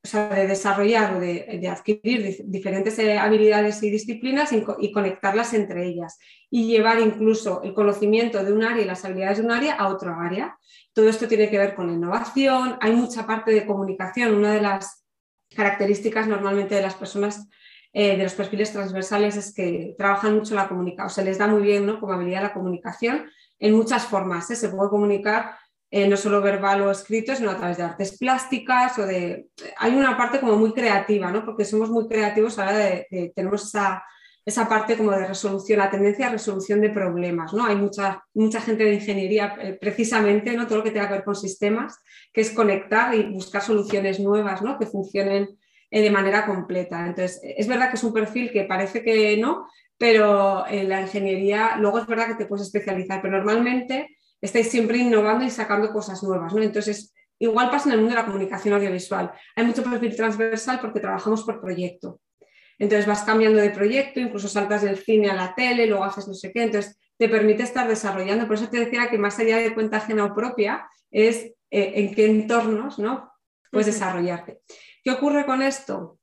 desarrollar o de, adquirir diferentes eh, habilidades y disciplinas y, conectarlas entre ellas y llevar incluso el conocimiento de un área y las habilidades de un área a otro área. Todo esto tiene que ver con innovación, hay mucha parte de comunicación, una de las características normalmente de las personas eh, de los perfiles transversales es que trabajan mucho la comunicación, o se les da muy bien ¿no? como habilidad la comunicación en muchas formas. ¿eh? Se puede comunicar eh, no solo verbal o escrito, sino a través de artes plásticas o de... Hay una parte como muy creativa, ¿no? porque somos muy creativos a la hora de, tenemos esa, esa, parte como de resolución, la tendencia a resolución de problemas. ¿no? Hay mucha, mucha gente de ingeniería, precisamente, ¿no? todo lo que tenga que ver con sistemas, que es conectar y buscar soluciones nuevas ¿no? que funcionen eh, de manera completa. Entonces, es verdad que es un perfil que parece que no, pero en la ingeniería luego es verdad que te puedes especializar, pero normalmente estáis siempre innovando y sacando cosas nuevas, ¿no? Entonces, igual pasa en el mundo de la comunicación audiovisual. Hay mucho perfil transversal porque trabajamos por proyecto. Entonces vas cambiando de proyecto, incluso saltas del cine a la tele, luego haces no sé qué, entonces te permite estar desarrollando. Por eso te decía que más allá de cuenta ajena o propia, es eh, en qué entornos ¿no? puedes desarrollarte. ¿Qué ocurre con esto?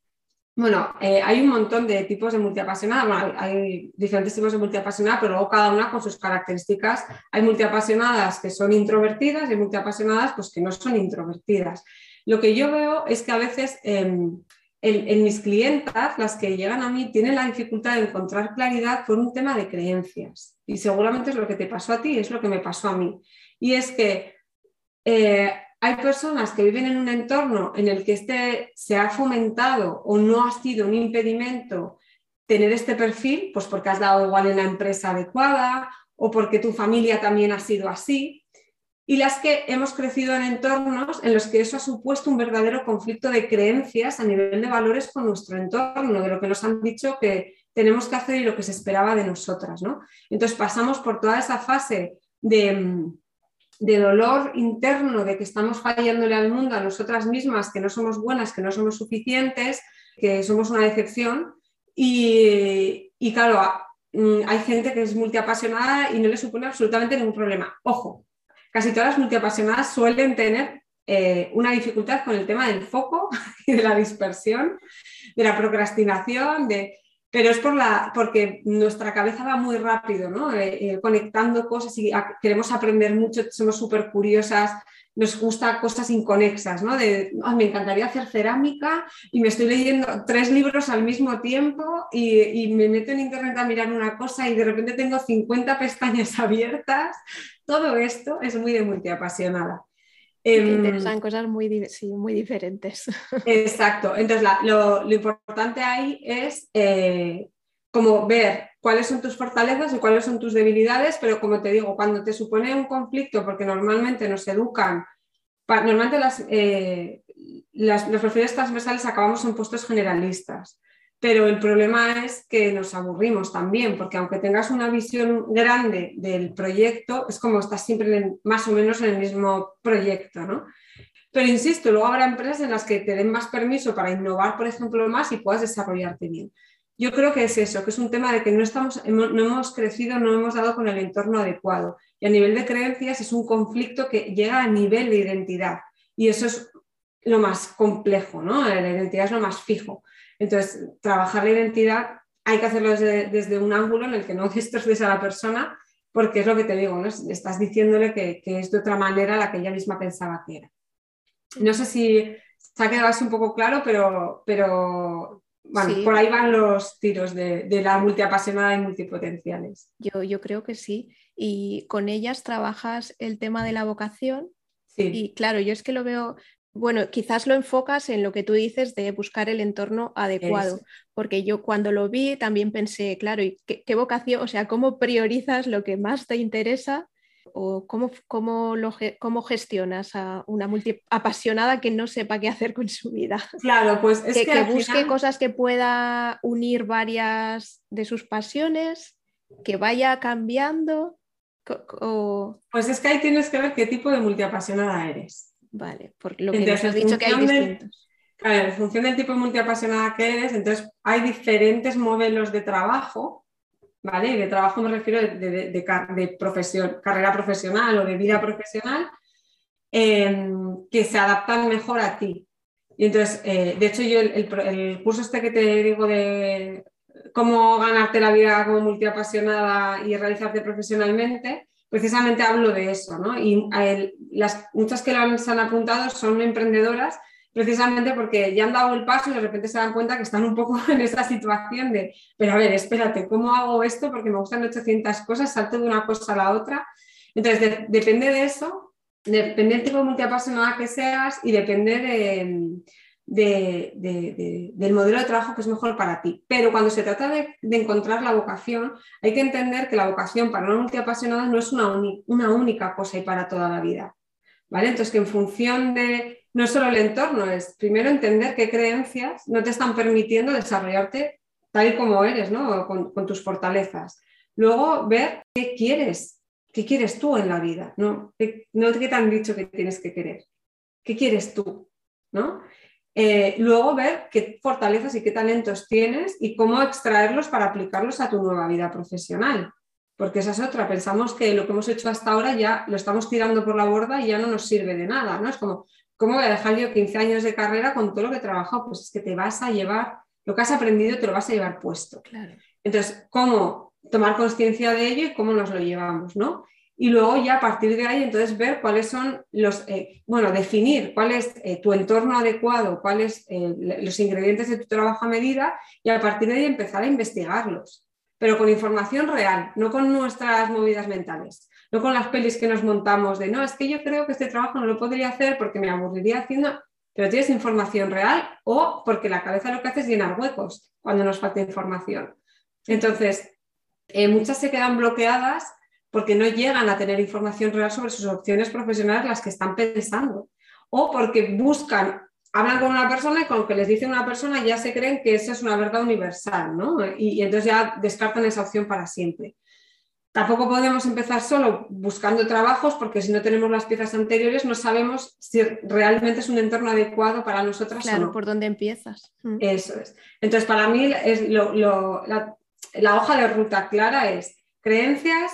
Bueno, eh, hay un montón de tipos de multiapasionadas, hay diferentes tipos de multiapasionadas, pero luego cada una con sus características. Hay multiapasionadas que son introvertidas y multiapasionadas pues, que no son introvertidas. Lo que yo veo es que a veces em, en, mis clientas, las que llegan a mí, tienen la dificultad de encontrar claridad por un tema de creencias. Y seguramente es lo que te pasó a ti, es lo que me pasó a mí. Y es que eh, hay personas que viven en un entorno en el que este se ha fomentado o no ha sido un impedimento tener este perfil, pues porque has dado igual en la empresa adecuada o porque tu familia también ha sido así, y las que hemos crecido en entornos en los que eso ha supuesto un verdadero conflicto de creencias a nivel de valores con nuestro entorno, de lo que nos han dicho que tenemos que hacer y lo que se esperaba de nosotras. ¿no? Entonces pasamos por toda esa fase de mm, de dolor interno de que estamos fallándole al mundo, a nosotras mismas, que no somos buenas, que no somos suficientes, que somos una decepción. Y, claro, mm, hay gente que es multiapasionada y no le supone absolutamente ningún problema. Ojo, casi todas las multiapasionadas suelen tener eh, una dificultad con el tema del foco y de la dispersión, de la procrastinación, de... pero es por la, porque nuestra cabeza va muy rápido, ¿no? Eh, eh, conectando cosas y queremos aprender mucho, somos súper curiosas, nos gusta cosas inconexas, ¿no? De, me encantaría hacer cerámica y me estoy leyendo tres libros al mismo tiempo y, y, me meto en internet a mirar una cosa y de repente tengo 50 pestañas abiertas. Todo esto es muy de multiapasionada. Em, interesan cosas muy, muy diferentes. Exacto. Entonces, lo, importante ahí es eh, como ver cuáles son tus fortalezas y cuáles son tus debilidades, pero como te digo, cuando te supone un conflicto, porque normalmente nos educan, normalmente las, eh, las, los perfiles transversales acabamos en puestos generalistas pero el problema es que nos aburrimos también, porque aunque tengas una visión grande del proyecto, es como estás siempre más o menos en el mismo proyecto, ¿no? Pero insisto, luego habrá empresas en las que te den más permiso para innovar, por ejemplo, más y puedas desarrollarte bien. Yo creo que es eso, que es un tema de que no, estamos, no hemos crecido, no hemos dado con el entorno adecuado. Y a nivel de creencias es un conflicto que llega a nivel de identidad. Y eso es lo más complejo, ¿no? La identidad es lo más fijo. Entonces, trabajar la identidad hay que hacerlo desde, un ángulo en el que no destroces a la persona, porque es lo que te digo, ¿no? estás diciéndole que, es de otra manera la que ella misma pensaba que era. No sé si se ha quedado así un poco claro, pero, pero bueno, por ahí van los tiros de, la multiapasionada y multipotenciales. Yo, yo creo que sí. Y con ellas trabajas el tema de la vocación. Sí. Y claro, yo es que lo veo, bueno, quizás lo enfocas en lo que tú dices de buscar el entorno adecuado, porque yo cuando lo vi también pensé, claro, ¿y qué, vocación? O sea, ¿cómo priorizas lo que más te interesa o cómo, cómo, lo, cómo gestionas a una multi apasionada que no sepa qué hacer con su vida? Claro, pues es que, busque cosas que pueda unir varias de sus pasiones, que vaya cambiando. Pues es que ahí tienes que ver qué tipo de multiapasionada eres. Vale, por lo que nos has dicho que hay distintos. Claro, en función del tipo de multiapasionada que eres, entonces hay diferentes modelos de trabajo, ¿vale? Y de trabajo me refiero de, profesión, carrera profesional o de vida profesional, em, que se adaptan mejor a ti. Y entonces, eh, de hecho, yo el, curso este que te digo de cómo ganarte la vida como multiapasionada y realizarte profesionalmente, precisamente hablo de eso, ¿no? Y las, muchas que se han apuntado son emprendedoras precisamente porque ya han dado el paso y de repente se dan cuenta que están un poco en esta situación de, pero a ver, espérate, ¿cómo hago esto? Porque me gustan 800 cosas, salto de una cosa a la otra. Entonces, depende de eso, depende del tipo de multiapasionada que seas y depende de, del modelo de trabajo que es mejor para ti. Pero cuando se trata de, encontrar la vocación, hay que entender que la vocación para una multiapasionada no es una, una, única cosa y para toda la vida. ¿vale? Entonces, que en función de no solo el entorno, es primero entender qué creencias no te están permitiendo desarrollarte tal y como eres, ¿no? con, tus fortalezas. Luego, ver qué quieres, qué quieres tú en la vida, ¿no? No te han dicho que tienes que querer. ¿Qué quieres tú? ¿no? Eh, luego ver qué fortalezas y qué talentos tienes y cómo extraerlos para aplicarlos a tu nueva vida profesional. Porque esa es otra, pensamos que lo que hemos hecho hasta ahora ya lo estamos tirando por la borda y ya no nos sirve de nada, ¿no? Es como, ¿cómo voy a dejar yo 15 años de carrera con todo lo que he trabajado? Pues es que te vas a llevar, lo que has aprendido te lo vas a llevar puesto. Entonces, ¿cómo tomar conciencia de ello y cómo nos lo llevamos, ¿no? Y luego ya a partir de ahí entonces ver cuáles son los, eh, bueno, definir cuál es eh, tu entorno adecuado, cuáles eh, los ingredientes de tu trabajo a medida y a partir de ahí empezar a investigarlos, pero con información real, no con nuestras movidas mentales, no con las pelis que nos montamos de, no, es que yo creo que este trabajo no lo podría hacer porque me aburriría haciendo, pero tienes información real o porque la cabeza lo que hace es llenar huecos cuando nos falta información. Entonces, muchas se quedan bloqueadas porque no llegan a tener información real sobre sus opciones profesionales las que están pensando. O porque buscan, hablan con una persona y con lo que les dice una persona ya se creen que esa es una verdad universal, ¿no? Y, entonces ya descartan esa opción para siempre. Tampoco podemos empezar solo buscando trabajos porque si no tenemos las piezas anteriores no sabemos si realmente es un entorno adecuado para nosotras claro, o no. por dónde empiezas. Mm. Eso es. Entonces, para mí es la hoja de ruta clara es creencias,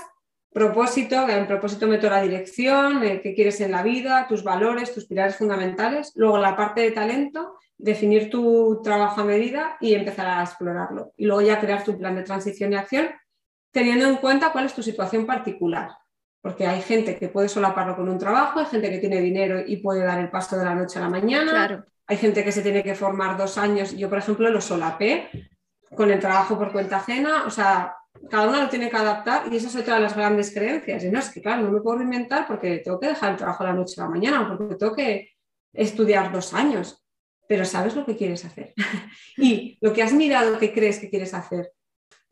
propósito, en propósito meto la dirección, eh, qué quieres en la vida, tus valores, tus pilares fundamentales. Luego la parte de talento, definir tu trabajo a medida y empezar a explorarlo. Y luego ya crear tu plan de transición y acción teniendo en cuenta cuál es tu situación particular. Porque hay gente que puede solaparlo con un trabajo, hay gente que tiene dinero y puede dar el paso de la noche a la mañana. Hay gente que se tiene que formar dos años. Yo, por ejemplo, lo solapé con el trabajo por cuenta ajena. O sea, cada uno lo tiene que adaptar y esa es otra de las grandes creencias. Y no, es que claro, no me puedo reinventar porque tengo que dejar el trabajo la noche a la mañana, porque tengo que estudiar dos años. Pero sabes lo que quieres hacer. y lo que has mirado que crees que quieres hacer,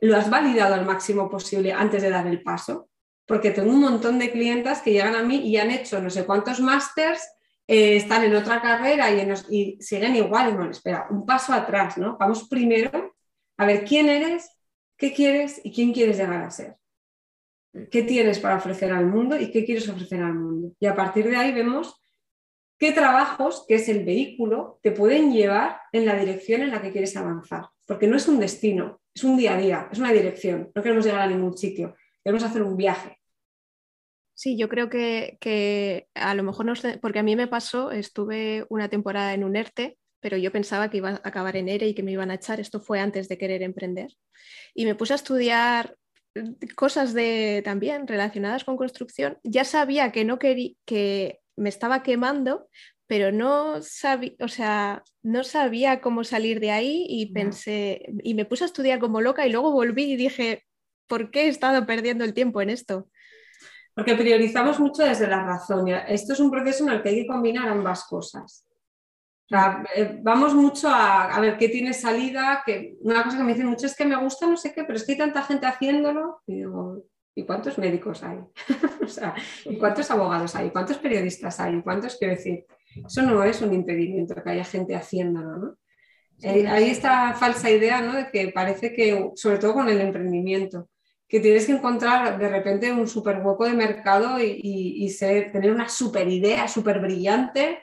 lo has validado al máximo posible antes de dar el paso porque tengo un montón de clientas que llegan a mí y han hecho no sé cuántos másters, eh, están en otra carrera y, siguen igual. Y bueno, espera, un paso atrás, ¿no? Vamos primero a ver quién eres, qué quieres y quién quieres llegar a ser. ¿Qué tienes para ofrecer al mundo y qué quieres ofrecer al mundo? Y a partir de ahí vemos qué trabajos, que es el vehículo, te pueden llevar en la dirección en la que quieres avanzar. Porque no es un destino, es un día a día, es una dirección. No queremos llegar a ningún sitio queremos hacer un viaje. Sí, yo creo que, a lo mejor no sé, porque a mí me pasó, estuve una temporada en un ERTE, pero yo pensaba que iba a acabar en ERE y que me iban a echar. Esto fue antes de querer emprender. Y me puse a estudiar cosas de, también relacionadas con construcción. Ya sabía que no quería, que me estaba quemando, pero no sabía, o sea, no sabía cómo salir de ahí y pensé, y me puse a estudiar como loca y luego volví y dije, ¿por qué he estado perdiendo el tiempo en esto? Porque priorizamos mucho desde la razón. Esto es un proceso en el que hay que combinar ambas cosas. Eh, vamos mucho a, ver qué tiene salida, que una cosa que me dicen mucho es que me gusta no sé qué, pero es que hay tanta gente haciéndolo. Y digo, ¿y cuántos médicos hay? ¿y cuántos abogados hay? ¿Cuántos periodistas hay? ¿Cuántos quiero decir? Eso no es un impedimento que haya gente haciéndolo, ¿no? Eh, hay esta falsa idea, ¿no? De que parece que, sobre todo con el emprendimiento, que tienes que encontrar de repente un super hueco de mercado y, tener una super idea, súper brillante.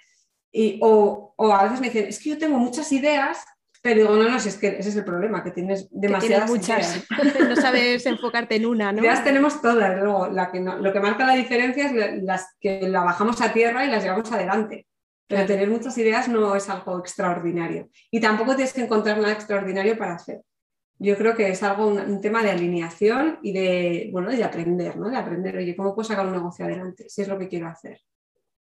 Y, o, a veces me dicen, es que yo tengo muchas ideas, pero digo, no, no, es que ese es el problema, que tienes demasiadas muchas. no sabes enfocarte en una, ¿no? Ideas tenemos todas, luego la que lo que marca la diferencia es las que la bajamos a tierra y las llevamos adelante. Pero tener muchas ideas no es algo extraordinario. Y tampoco tienes que encontrar nada extraordinario para hacer yo creo que es algo, un, tema de alineación y de, bueno, de aprender, ¿no? De aprender, oye, ¿cómo puedo sacar un negocio adelante? Si es lo que quiero hacer.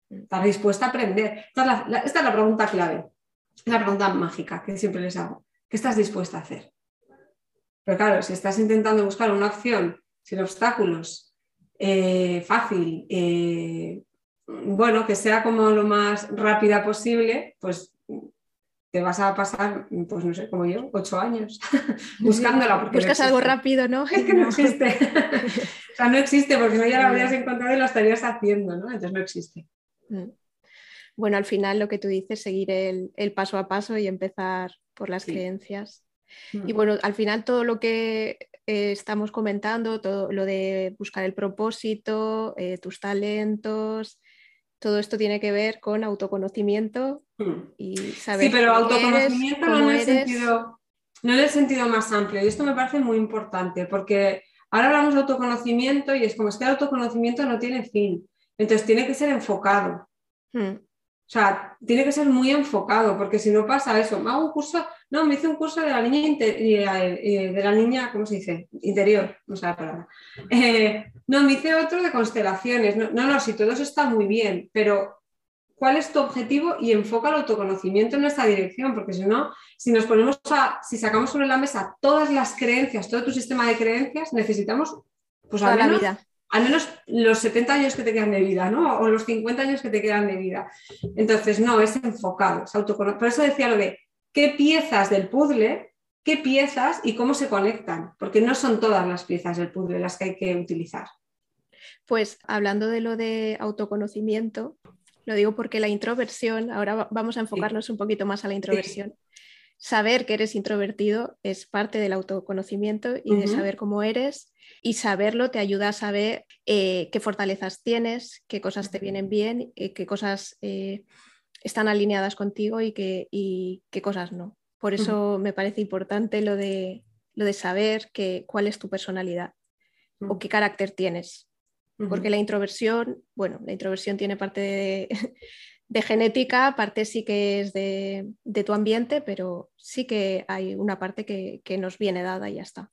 ¿Estás dispuesta a aprender? Esta es la, pregunta clave, es la pregunta mágica que siempre les hago. ¿Qué estás dispuesta a hacer? Pero claro, si estás intentando buscar una opción sin obstáculos, eh, fácil, eh, bueno, que sea como lo más rápida posible, pues te vas a pasar, pues no sé, como yo, ocho años buscándola. Porque Buscas algo rápido, ¿no? Es que no existe. o sea, no existe porque no ya la habrías encontrado y lo estarías haciendo, ¿no? Entonces no existe. Mm. Bueno, al final lo que tú dices, seguir el, paso a paso y empezar por las creencias. Y mm. bueno, al final todo lo que eh, estamos comentando, todo lo de buscar el propósito, eh, tus talentos, todo esto tiene que ver con autoconocimiento hmm. y saber. Sí, pero autoconocimiento no, en el sentido, no en el sentido más amplio. Y esto me parece muy importante porque ahora hablamos de autoconocimiento y es como es que el autoconocimiento no tiene fin. Entonces tiene que ser enfocado. Hmm. O sea, tiene que ser muy enfocado, porque si no pasa eso, me hago un curso, no, me hice un curso de la niña, de la niña ¿cómo se dice? Interior, no sé la palabra. Eh, no, me hice otro de constelaciones. No, no, si todo eso está muy bien, pero ¿cuál es tu objetivo? Y enfoca el autoconocimiento en esta dirección, porque si no, si nos ponemos a, si sacamos sobre la mesa todas las creencias, todo tu sistema de creencias, necesitamos, pues Toda la vida al menos los 70 años que te quedan de vida, ¿no? O los 50 años que te quedan de vida. Entonces, no, es enfocado, es autoconocimiento. Por eso decía lo de qué piezas del puzzle, qué piezas y cómo se conectan, porque no son todas las piezas del puzzle las que hay que utilizar. Pues hablando de lo de autoconocimiento, lo digo porque la introversión, ahora vamos a enfocarnos un poquito más a la introversión. Saber que eres introvertido es parte del autoconocimiento y de saber cómo eres y saberlo te ayuda a saber eh, qué fortalezas tienes, qué cosas te vienen bien, eh, qué cosas eh, están alineadas contigo y qué, qué cosas no. Por eso me parece importante lo de, lo de saber que, cuál es tu personalidad o qué carácter tienes. porque la introversión, bueno, la introversión tiene parte de, de genética, parte sí que es de, tu ambiente, pero sí que hay una parte que, nos viene dada y ya está.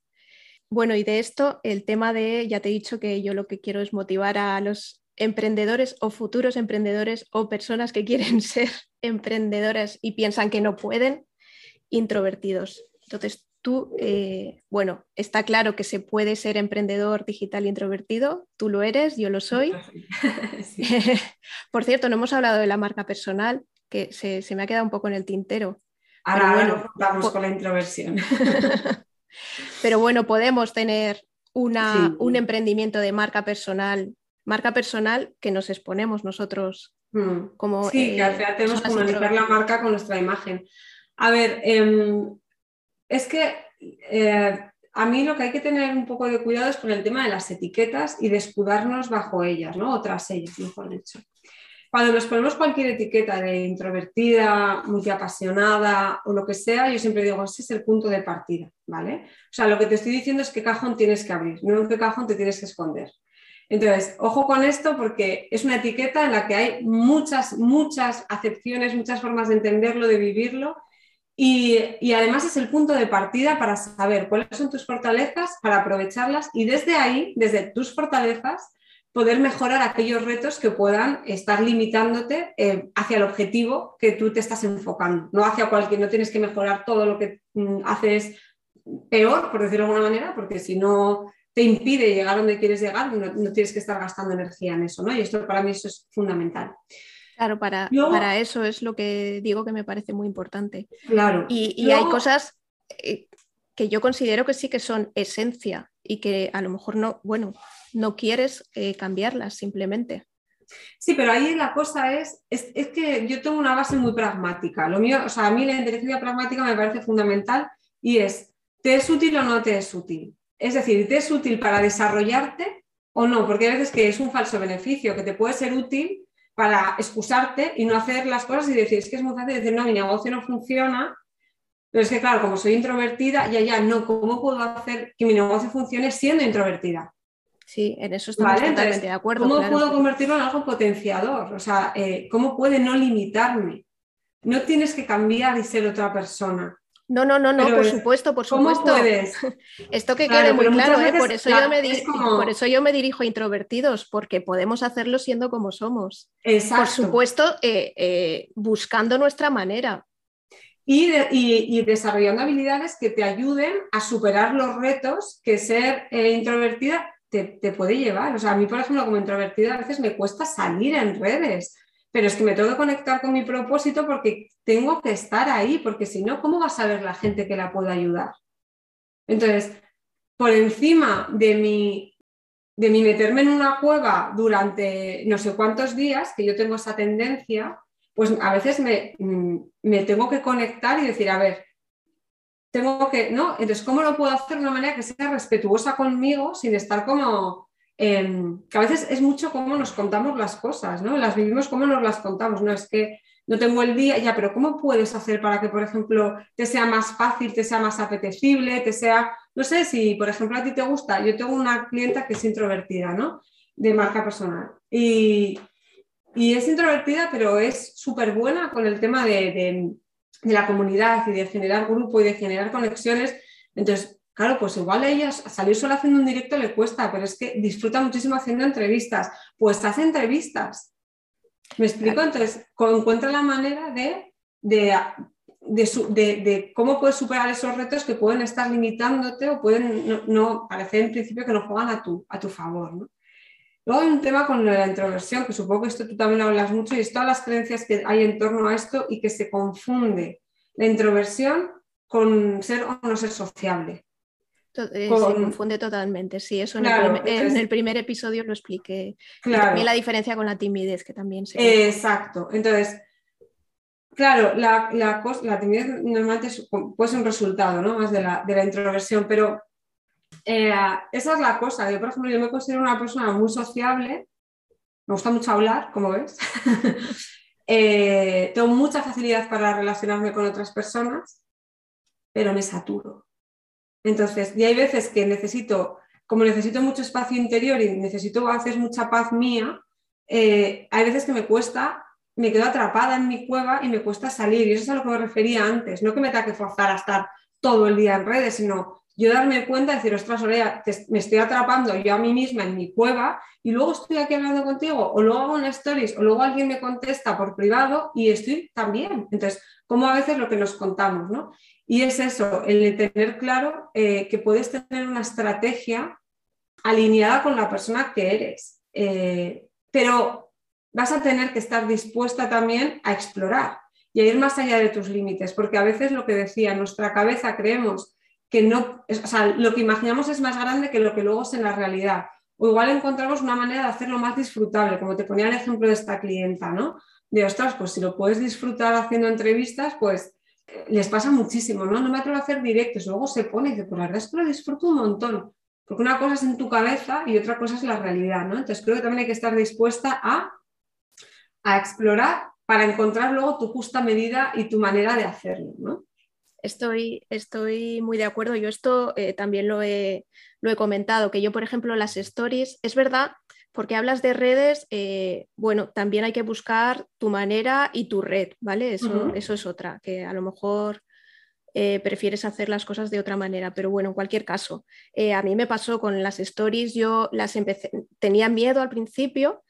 Bueno, y de esto, el tema de, ya te he dicho que yo lo que quiero es motivar a los emprendedores o futuros emprendedores o personas que quieren ser emprendedoras y piensan que no pueden, introvertidos. Entonces, tú, eh, bueno, está claro que se puede ser emprendedor digital introvertido, tú lo eres, yo lo soy. Por cierto, no hemos hablado de la marca personal, que se, me ha quedado un poco en el tintero. Ahora, bueno, vamos con la introversión. Pero bueno, podemos tener una, un emprendimiento de marca personal, marca personal que nos exponemos nosotros. Mm. Como, sí, que al final tenemos que comunicar la marca con nuestra imagen. A ver, em, es que eh, a mí lo que hay que tener un poco de cuidado es con el tema de las etiquetas y de escudarnos bajo ellas, ¿no? O tras ellas, mejor dicho. Cuando nos ponemos cualquier etiqueta de introvertida, multiapasionada o lo que sea, yo siempre digo, ese es el punto de partida, ¿vale? O sea, lo que te estoy diciendo es qué cajón tienes que abrir, no en qué cajón te tienes que esconder. Entonces, ojo con esto porque es una etiqueta en la que hay muchas, muchas acepciones, muchas formas de entenderlo, de vivirlo y, además es el punto de partida para saber cuáles son tus fortalezas, para aprovecharlas y desde ahí, desde tus fortalezas, poder mejorar aquellos retos que puedan estar limitándote eh, hacia el objetivo que tú te estás enfocando, no hacia cualquier, no tienes que mejorar todo lo que mm, haces peor, por decirlo de alguna manera, porque si no te impide llegar donde quieres llegar, no, tienes que estar gastando energía en eso, ¿no? Y esto para mí es fundamental. Claro, para, para eso es lo que digo que me parece muy importante. Claro. Y, hay cosas eh, que yo considero que sí que son esencia y que a lo mejor no, bueno, no quieres eh, cambiarlas simplemente. Sí, pero ahí la cosa es, es, que yo tengo una base muy pragmática. Lo mío, o sea, a mí la inteligencia pragmática me parece fundamental y es, ¿te es útil o no te es útil? Es decir, ¿te es útil para desarrollarte o no? Porque a veces que es un falso beneficio, que te puede ser útil para excusarte y no hacer las cosas y decir, es que es muy fácil decir, no, mi negocio no funciona, pero es que claro, como soy introvertida, ya, ya, no, ¿cómo puedo hacer que mi negocio funcione siendo introvertida? Sí, en eso estamos totalmente de acuerdo. ¿Cómo puedo convertirlo en algo potenciador? O sea, eh, ¿cómo puede no limitarme? No tienes que cambiar y ser otra persona. No, no, no, no, por supuesto, por supuesto. ¿Cómo puedes? Esto que quede muy claro, ¿eh? por, eso yo me por eso yo me dirijo a introvertidos, porque podemos hacerlo siendo como somos. Exacto. Por supuesto, eh, eh, buscando nuestra manera. Y, desarrollando habilidades que te ayuden a superar los retos que ser introvertida te, te, puede llevar. O sea, a mí, por ejemplo, como introvertida, a veces me cuesta salir en redes pero es que me tengo que conectar con mi propósito porque tengo que estar ahí, porque si no, ¿cómo va a saber la gente que la puede ayudar? Entonces, por encima de mi, de mi meterme en una cueva durante no sé cuántos días, que yo tengo esa tendencia, pues a veces me, mm, me tengo que conectar y decir, a ver, tengo que, ¿no? Entonces, ¿cómo lo puedo hacer de una manera que sea respetuosa conmigo sin estar como Em, que a veces es mucho cómo nos contamos las cosas, ¿no? Las vivimos como nos las contamos, no es que no tengo el día, ya, pero ¿cómo puedes hacer para que, por ejemplo, te sea más fácil, te sea más apetecible, te sea, no sé, si por ejemplo a ti te gusta, yo tengo una clienta que es introvertida, ¿no? De marca personal. Y, es introvertida, pero es súper buena con el tema de, de la comunidad y de generar grupo y de generar conexiones. Entonces, Claro, pues igual a ella salir sola haciendo un directo le cuesta, pero es que disfruta muchísimo haciendo entrevistas. Pues hace entrevistas. ¿Me explico? Entonces, encuentra la manera de, de, cómo puedes superar esos retos que pueden estar limitándote o pueden no, parecer en principio que no juegan a tu, a tu favor. Luego hay un tema con la introversión, que supongo que esto tú también hablas mucho, y es todas las creencias que hay en torno a esto y que se confunde la introversión con ser o no ser sociable. Eh, se confunde totalmente, sí, eso en, el, primer, episodio lo expliqué. también la diferencia con la timidez, que también se... Exacto, entonces, claro, la, la, timidez normalmente puede ser un resultado ¿no? más de la, introversión, pero eh, esa es la cosa. Yo, por ejemplo, yo me considero una persona muy sociable, me gusta mucho hablar, como ves. Eh, tengo mucha facilidad para relacionarme con otras personas, pero me saturo. Entonces, y hay veces que necesito como necesito mucho espacio interior y necesito hacer mucha paz mía, eh, hay veces que me cuesta, me quedo atrapada en mi cueva y me cuesta salir. Y eso es a lo que me refería antes, no que me tenga que forzar a estar todo el día en redes, sino yo darme cuenta y decir, ostras, Olea, me estoy atrapando yo a mí misma en mi cueva y luego estoy aquí hablando contigo, o luego hago una stories, o luego alguien me contesta por privado y estoy también. Entonces, como a veces lo que nos contamos, ¿no? Y es eso, el tener claro eh, que puedes tener una estrategia alineada con la persona que eres, eh, pero vas a tener que estar dispuesta también a explorar y a ir más allá de tus límites, porque a veces lo que decía, nuestra cabeza creemos que no, o sea, lo que imaginamos es más grande que lo que luego es en la realidad. O igual encontramos una manera de hacerlo más disfrutable, como te ponía el ejemplo de esta clienta, ¿no? De, ostras, pues si lo puedes disfrutar haciendo entrevistas, pues les pasa muchísimo, ¿no? No me atrevo a hacer directos, luego se pone y dice, pues la verdad es que lo disfruto un montón, porque una cosa es en tu cabeza y otra cosa es la realidad, ¿no? Entonces creo que también hay que estar dispuesta a, a explorar para encontrar luego tu justa medida y tu manera de hacerlo, ¿no? Estoy, estoy muy de acuerdo. Yo esto eh, también lo he, lo he, comentado, que yo, por ejemplo, las stories, es verdad, porque hablas de redes, eh, bueno, también hay que buscar tu manera y tu red, ¿vale? Eso, eso es otra, que a lo mejor eh, prefieres hacer las cosas de otra manera, pero bueno, en cualquier caso, a mí me pasó con las stories, yo las empecé, tenía miedo al principio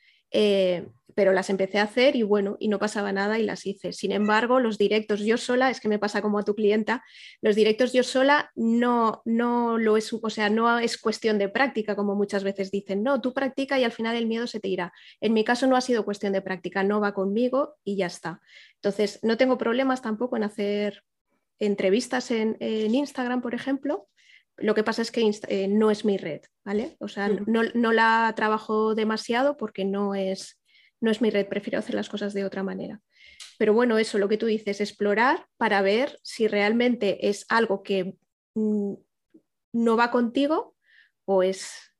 pero las empecé a hacer y bueno, y no pasaba nada y las hice. Sin embargo, los directos yo sola, es que me pasa como a tu clienta, los directos yo sola no, no lo es, o sea, no es cuestión de práctica, como muchas veces dicen, no, tú practica y al final el miedo se te irá. En mi caso no ha sido cuestión de práctica, no va conmigo y ya está. Entonces, no tengo problemas tampoco en hacer entrevistas en, Instagram, por ejemplo, lo que pasa es que eh, no es mi red, ¿vale? O sea, no, no, la trabajo demasiado porque no es, no es mi red, prefiero hacer las cosas de otra manera. Pero bueno, eso, lo que tú dices, explorar para ver si realmente es algo que mm, no va contigo o es,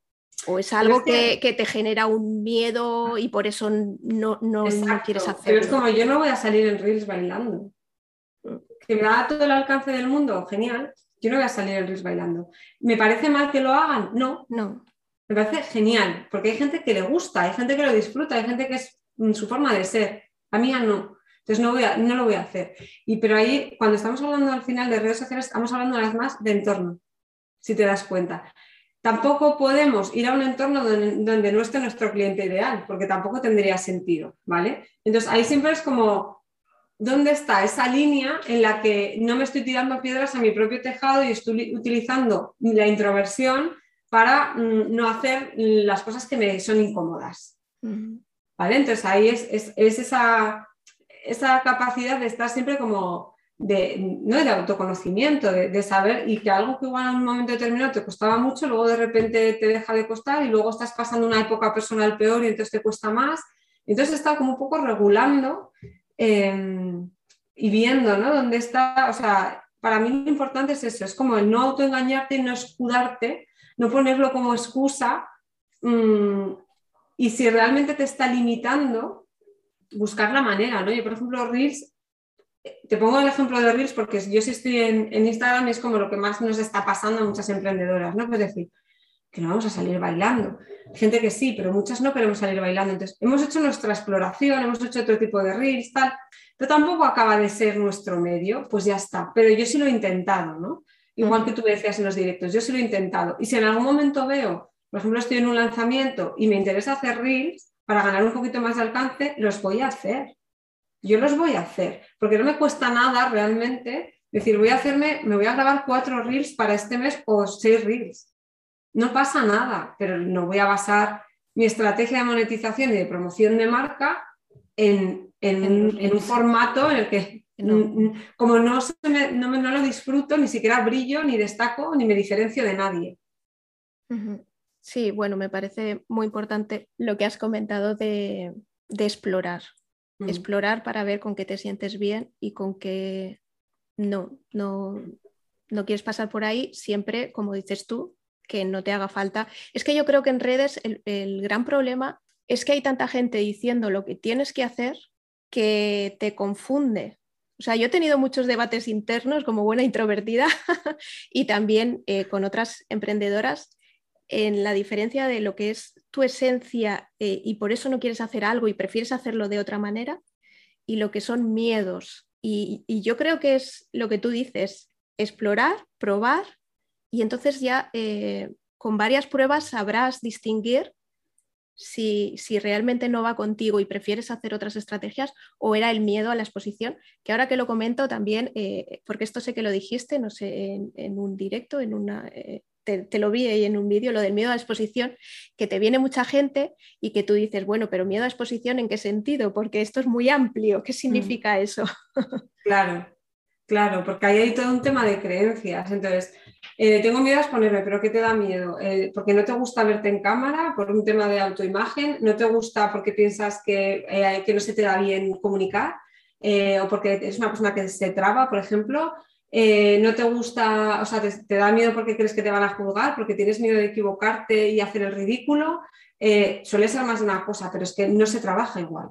o es algo que, te genera un miedo y por eso no, no, quieres hacerlo. Pero es como yo no voy a salir en Reels bailando. Mm. Que me da todo el alcance del mundo, genial. Yo no voy a salir en Reels bailando. ¿Me parece mal que lo hagan? No. No. Me parece genial, porque hay gente que le gusta, hay gente que lo disfruta, hay gente que es su forma de ser. A mí no. Entonces no, voy a, no lo voy a hacer. Y pero ahí, cuando estamos hablando al final de redes sociales, estamos hablando una vez más de entorno, si te das cuenta. Tampoco podemos ir a un entorno donde, no esté nuestro cliente ideal, porque tampoco tendría sentido, ¿vale? Entonces ahí siempre es como, ¿dónde está esa línea en la que no me estoy tirando piedras a mi propio tejado y estoy utilizando la introversión para mm, no hacer las cosas que me son incómodas. ¿Vale? Entonces ahí es, esa, esa, capacidad de estar siempre como de, ¿no? de autoconocimiento, de, saber y que algo que igual en un momento determinado te costaba mucho, luego de repente te deja de costar y luego estás pasando una época personal peor y entonces te cuesta más. Entonces está como un poco regulando em, y viendo, ¿no? Dónde está, o sea, para mí lo importante es eso, es como el no autoengañarte y no escudarte no ponerlo como excusa mm, y si realmente te está limitando, buscar la manera, ¿no? Yo, por ejemplo, Reels, te pongo el ejemplo de Reels porque yo si estoy en, Instagram es como lo que más nos está pasando a muchas emprendedoras, ¿no? Es decir, que no vamos a salir bailando. Gente que sí, pero muchas no queremos salir bailando. Entonces, hemos hecho nuestra exploración, hemos hecho otro tipo de reels, tal, pero tampoco acaba de ser nuestro medio, pues ya está. Pero yo sí lo he intentado, ¿no? Igual que tú decías en los directos, yo sí lo he intentado. Y si en algún momento veo, por ejemplo, estoy en un lanzamiento y me interesa hacer reels para ganar un poquito más de alcance, los voy a hacer. Yo los voy a hacer, porque no me cuesta nada realmente decir, voy a hacerme, me voy a grabar cuatro reels para este mes o seis reels. No pasa nada, pero no voy a basar mi estrategia de monetización y de promoción de marca en, en un formato en el que como no, no, lo disfruto, ni siquiera brillo, ni destaco, ni me diferencio de nadie. Sí, bueno, me parece muy importante lo que has comentado de, explorar. Mm. Explorar para ver con qué te sientes bien y con qué no, no, no quieres pasar por ahí, siempre, como dices tú, que no te haga falta. Es que yo creo que en redes el, el gran problema es que hay tanta gente diciendo lo que tienes que hacer que te confunde o sea, yo he tenido muchos debates internos como buena introvertida y también eh, con otras emprendedoras en la diferencia de lo que es tu esencia eh, y por eso no quieres hacer algo y prefieres hacerlo de otra manera y lo que son miedos. Y, yo creo que es lo que tú dices, explorar, probar y entonces ya eh, con varias pruebas sabrás distinguir si, realmente no va contigo y prefieres hacer otras estrategias o era el miedo a la exposición, que ahora que lo comento también, eh, porque esto sé que lo dijiste, no sé, en, un directo, en una... Eh, te, lo vi ahí en un vídeo, lo del miedo a la exposición, que te viene mucha gente y que tú dices, bueno, pero miedo a exposición, ¿en qué sentido? Porque esto es muy amplio, ¿qué mm. significa eso? Claro, claro, porque ahí hay todo un tema de creencias. Entonces, eh, tengo miedo a exponerme, pero ¿qué te da miedo? Eh, porque no te gusta verte en cámara por un tema de autoimagen, no te gusta porque piensas que, eh, que no se te da bien comunicar o porque eres una persona que se traba, por ejemplo. no te gusta, o sea, te, da miedo porque crees que te van a juzgar, porque tienes miedo de equivocarte y hacer el ridículo. suele ser más de una cosa, pero es que no se trabaja igual.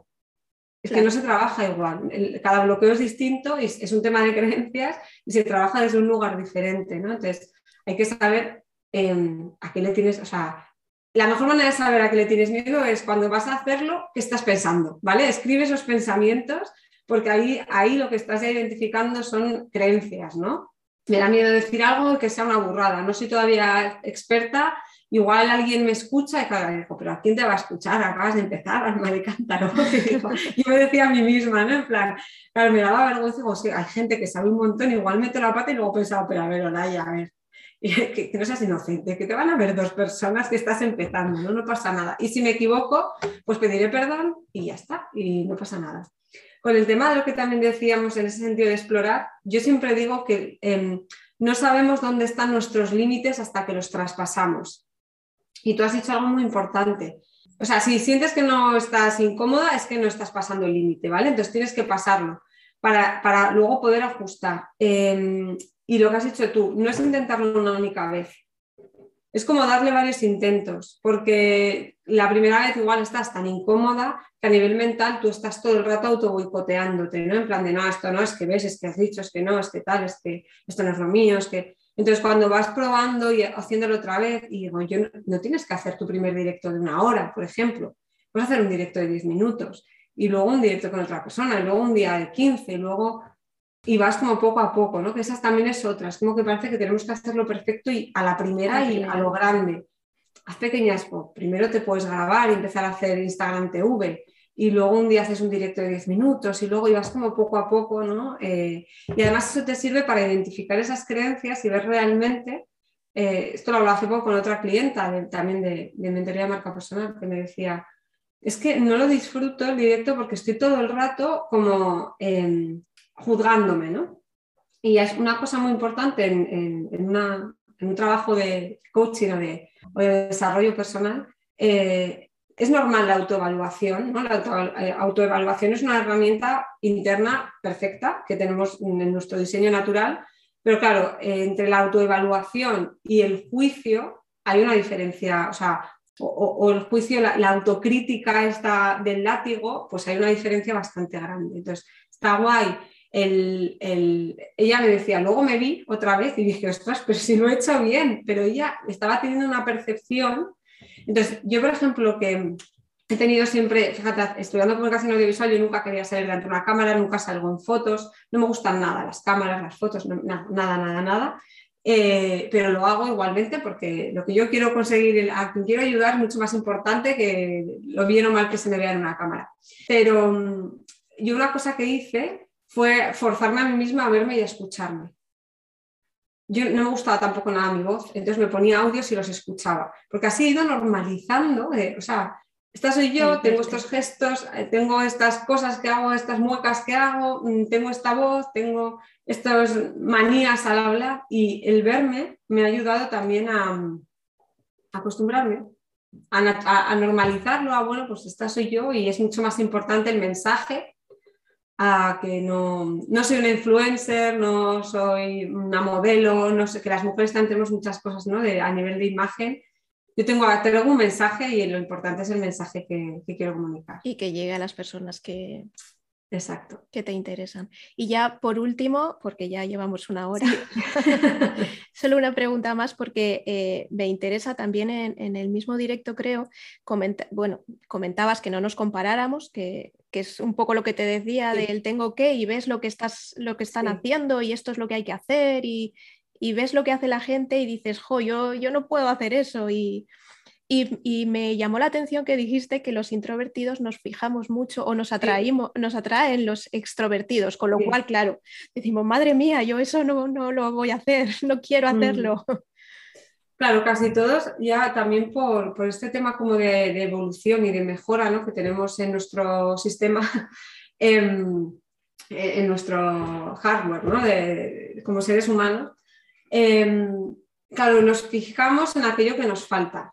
Es que no se trabaja igual. cada bloqueo es distinto y es, un tema de creencias y se trabaja desde un lugar diferente, ¿no? Entonces, hay que saber em, a qué le tienes, o sea, la mejor manera de saber a qué le tienes miedo es cuando vas a hacerlo, qué estás pensando, ¿vale? Escribe esos pensamientos porque ahí, ahí lo que estás identificando son creencias, ¿no? Me da miedo decir algo que sea una burrada, no soy todavía experta igual alguien me escucha y claro, digo, pero ¿a quién te va a escuchar? Acabas de empezar, alma de cántaro. Y me decía a mí misma, ¿no? En plan, claro, me daba vergüenza, digo, sí, hay gente que sabe un montón, igual meto la pata y luego pensaba, pero a ver, Olaya, a ver, que, no seas inocente, que te van a ver dos personas que estás empezando, ¿no? No pasa nada. Y si me equivoco, pues pediré perdón y ya está, y no pasa nada. Con el tema de lo que también decíamos en ese sentido de explorar, yo siempre digo que em, no sabemos dónde están nuestros límites hasta que los traspasamos. Y tú has dicho algo muy importante. O sea, si sientes que no estás incómoda, es que no estás pasando el límite, ¿vale? Entonces tienes que pasarlo para, luego poder ajustar. Em, y lo que has dicho tú, no es intentarlo una única vez. Es como darle varios intentos, porque la primera vez igual estás tan incómoda que a nivel mental tú estás todo el rato auto boicoteándote, ¿no? En plan de, no, esto no, es que ves, es que has dicho, es que no, es que tal, es que esto no es lo mío, es que... Entonces, cuando vas probando y haciéndolo otra vez, y digo, yo no, tienes que hacer tu primer directo de una hora, por ejemplo. Puedes hacer un directo de 10 minutos y luego un directo con otra persona, y luego un día de 15, y luego. Y vas como poco a poco, ¿no? Que esas también es otras, como que parece que tenemos que hacerlo perfecto y a la primera y a lo grande. Haz pequeñas, primero te puedes grabar y empezar a hacer Instagram TV, y luego un día haces un directo de 10 minutos y luego ibas como poco a poco, ¿no? Eh, y además eso te sirve para identificar esas creencias y ver realmente, eh, esto lo hablaba hace poco con otra clienta también de, de mentoría de marca personal, que me decía, es que no lo disfruto el directo porque estoy todo el rato como em, juzgándome, ¿no? Y es una cosa muy importante en, un trabajo de coaching o de, desarrollo personal, eh, es normal la autoevaluación, ¿no? La eh, autoevaluación es una herramienta interna perfecta que tenemos en nuestro diseño natural, pero claro, eh, entre la autoevaluación y el juicio hay una diferencia, o sea, o, el juicio, la, autocrítica esta del látigo, pues hay una diferencia bastante grande. Entonces, está guay. ella me decía, luego me vi otra vez y dije, ostras, pero si lo he hecho bien, pero ella estaba teniendo una percepción entonces, yo, por ejemplo, que he tenido siempre, fíjate, estudiando comunicación audiovisual, yo nunca quería salir delante de una cámara, nunca salgo en fotos, no me gustan nada las cámaras, las fotos, nada, nada, nada. Eh, pero lo hago igualmente porque lo que yo quiero conseguir, a quien quiero ayudar es mucho más importante que lo bien o mal que se me vea en una cámara. Pero mm, yo una cosa que hice fue forzarme a mí misma a verme y a escucharme yo no me gustaba tampoco nada mi voz, entonces me ponía audios y los escuchaba, porque así he ido normalizando, o sea, esta soy yo, tengo estos gestos, eh, tengo estas cosas que hago, estas muecas que hago, mm, tengo esta voz, tengo estas manías al hablar y el verme me ha ayudado también a, acostumbrarme, a, a, normalizarlo, a bueno, pues esta soy yo y es mucho más importante el mensaje a que no, soy una influencer, no soy una modelo, no sé, que las mujeres también tenemos muchas cosas ¿no? de, a nivel de imagen. Yo tengo, tengo un mensaje y lo importante es el mensaje que, quiero comunicar. Y que llegue a las personas que, Exacto. Que te interesan. Y ya por último, porque ya llevamos una hora, solo una pregunta más porque eh, me interesa también en, el mismo directo, creo, bueno, comentabas que no nos comparáramos, que, es un poco lo que te decía del tengo que y ves lo que, estás, lo que están haciendo y esto es lo que hay que hacer y, y, ves lo que hace la gente y dices, jo, yo, yo no puedo hacer eso y y, me llamó la atención que dijiste que los introvertidos nos fijamos mucho o nos, atraímos, nos atraen los extrovertidos, con lo cual, claro, decimos, madre mía, yo eso no, no lo voy a hacer, no quiero mm. hacerlo. Claro, casi todos ya también por, por este tema como de, evolución y de mejora ¿no? que tenemos en nuestro sistema, em, en, nuestro hardware, ¿no? de, como seres humanos. Em, claro, nos fijamos en aquello que nos falta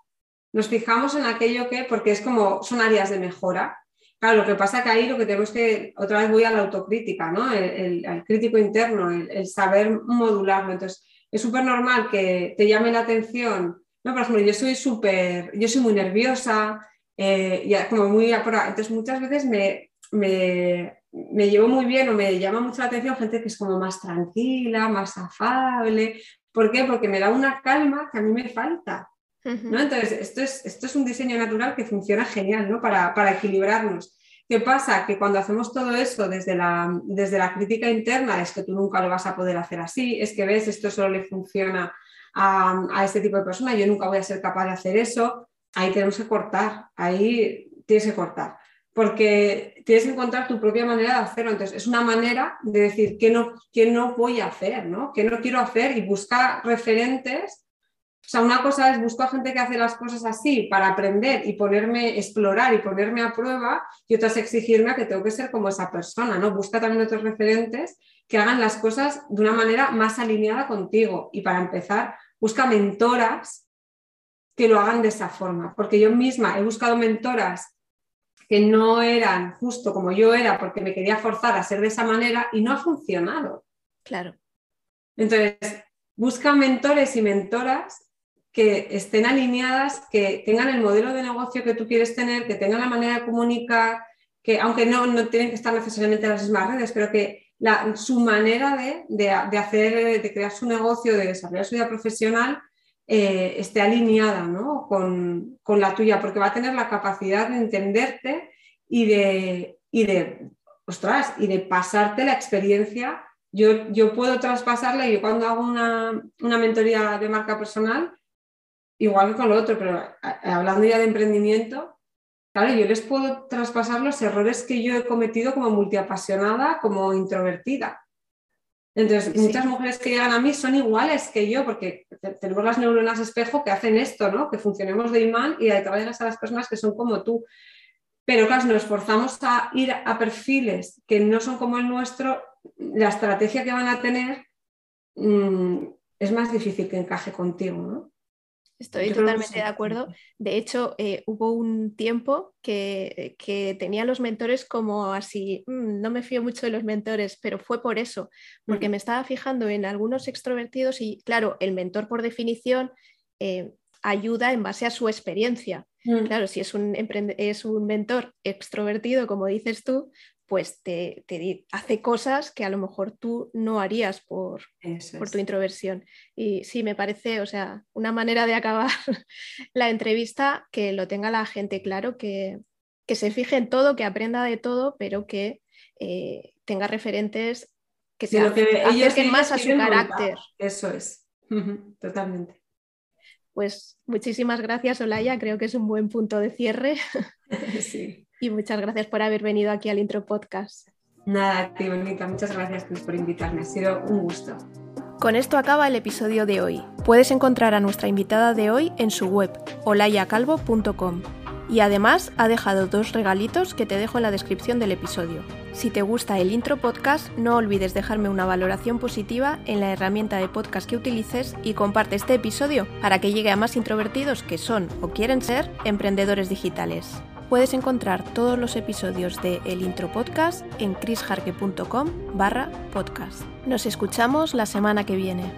nos fijamos en aquello que, porque es como, son áreas de mejora. Claro, lo que pasa que ahí lo que tenemos que, otra vez voy a la autocrítica, ¿no? El, crítico interno, el, saber modularlo. Entonces, es súper normal que te llame la atención. No, por ejemplo, yo soy súper, yo soy muy nerviosa, eh, y como muy Entonces, muchas veces me, me, me llevo muy bien o me llama mucho la atención gente que es como más tranquila, más afable. ¿Por qué? Porque me da una calma que a mí me falta. Entonces, esto es, esto es un diseño natural que funciona genial ¿no? para, para equilibrarnos. ¿Qué pasa? Que cuando hacemos todo eso desde la, desde la crítica interna, es que tú nunca lo vas a poder hacer así, es que ves, esto solo le funciona a, a, este tipo de persona, yo nunca voy a ser capaz de hacer eso, ahí tenemos que cortar, ahí tienes que cortar, porque tienes que encontrar tu propia manera de hacerlo. Entonces, es una manera de decir qué no, qué no voy a hacer, ¿no? qué no quiero hacer y buscar referentes sea, una cosa es buscar gente que hace las cosas así para aprender y ponerme, explorar y ponerme a prueba, y otra es exigirme a que tengo que ser como esa persona, ¿no? Busca también otros referentes que hagan las cosas de una manera más alineada contigo. Y para empezar, busca mentoras que lo hagan de esa forma, porque yo misma he buscado mentoras que no eran justo como yo era porque me quería forzar a ser de esa manera y no ha funcionado. Claro. Entonces, busca mentores y mentoras que estén alineadas, que tengan el modelo de negocio que tú quieres tener, que tengan la manera de comunicar, que aunque no, no tienen que estar necesariamente en las mismas redes, pero que su manera de, hacer, de crear su negocio, de desarrollar su vida profesional, eh, esté alineada con, la tuya, porque va a tener la capacidad de entenderte y de, y de, y de pasarte la experiencia. Yo, yo puedo traspasarla y yo cuando hago una, una mentoría de marca personal, igual que con lo otro, pero hablando ya de emprendimiento, claro, yo les puedo traspasar los errores que yo he cometido como multiapasionada, como introvertida. Entonces, muchas mujeres que llegan a mí son iguales que yo, porque tenemos las neuronas espejo que hacen esto, ¿no? Que funcionemos de imán y atraemos a las personas que son como tú. Pero claro, si nos esforzamos a ir a perfiles que no son como el nuestro, la estrategia que van a tener mm, es más difícil que encaje contigo, ¿no? Estoy totalmente de acuerdo. De hecho, eh, hubo un tiempo que, tenía los mentores como así, mm, no me fío mucho de los mentores, pero fue por eso, porque me estaba fijando en algunos extrovertidos y claro, el mentor por definición eh, ayuda en base a su experiencia. Mm. Claro, si es un, es un mentor extrovertido, como dices tú, pues te, hace cosas que a lo mejor tú no harías por, por, tu introversión. Y sí, me parece, o sea, una manera de acabar la entrevista que lo tenga la gente claro, que, se fije en todo, que aprenda de todo, pero que eh, tenga referentes que se acerquen más a su carácter. Eso es, totalmente. Pues muchísimas gracias, Olaya. Creo que es un buen punto de cierre. Sí y muchas gracias por haber venido aquí al Intro Podcast. Nada, tío, bonita, muchas gracias por invitarme, ha sido un gusto. Con esto acaba el episodio de hoy. Puedes encontrar a nuestra invitada de hoy en su web, olayacalvo.com. Y además ha dejado dos regalitos que te dejo en la descripción del episodio. Si te gusta el intro podcast, no olvides dejarme una valoración positiva en la herramienta de podcast que utilices y comparte este episodio para que llegue a más introvertidos que son o quieren ser emprendedores digitales. Puedes encontrar todos los episodios de El Intro Podcast en chrisjarque.com barra podcast. Nos escuchamos la semana que viene.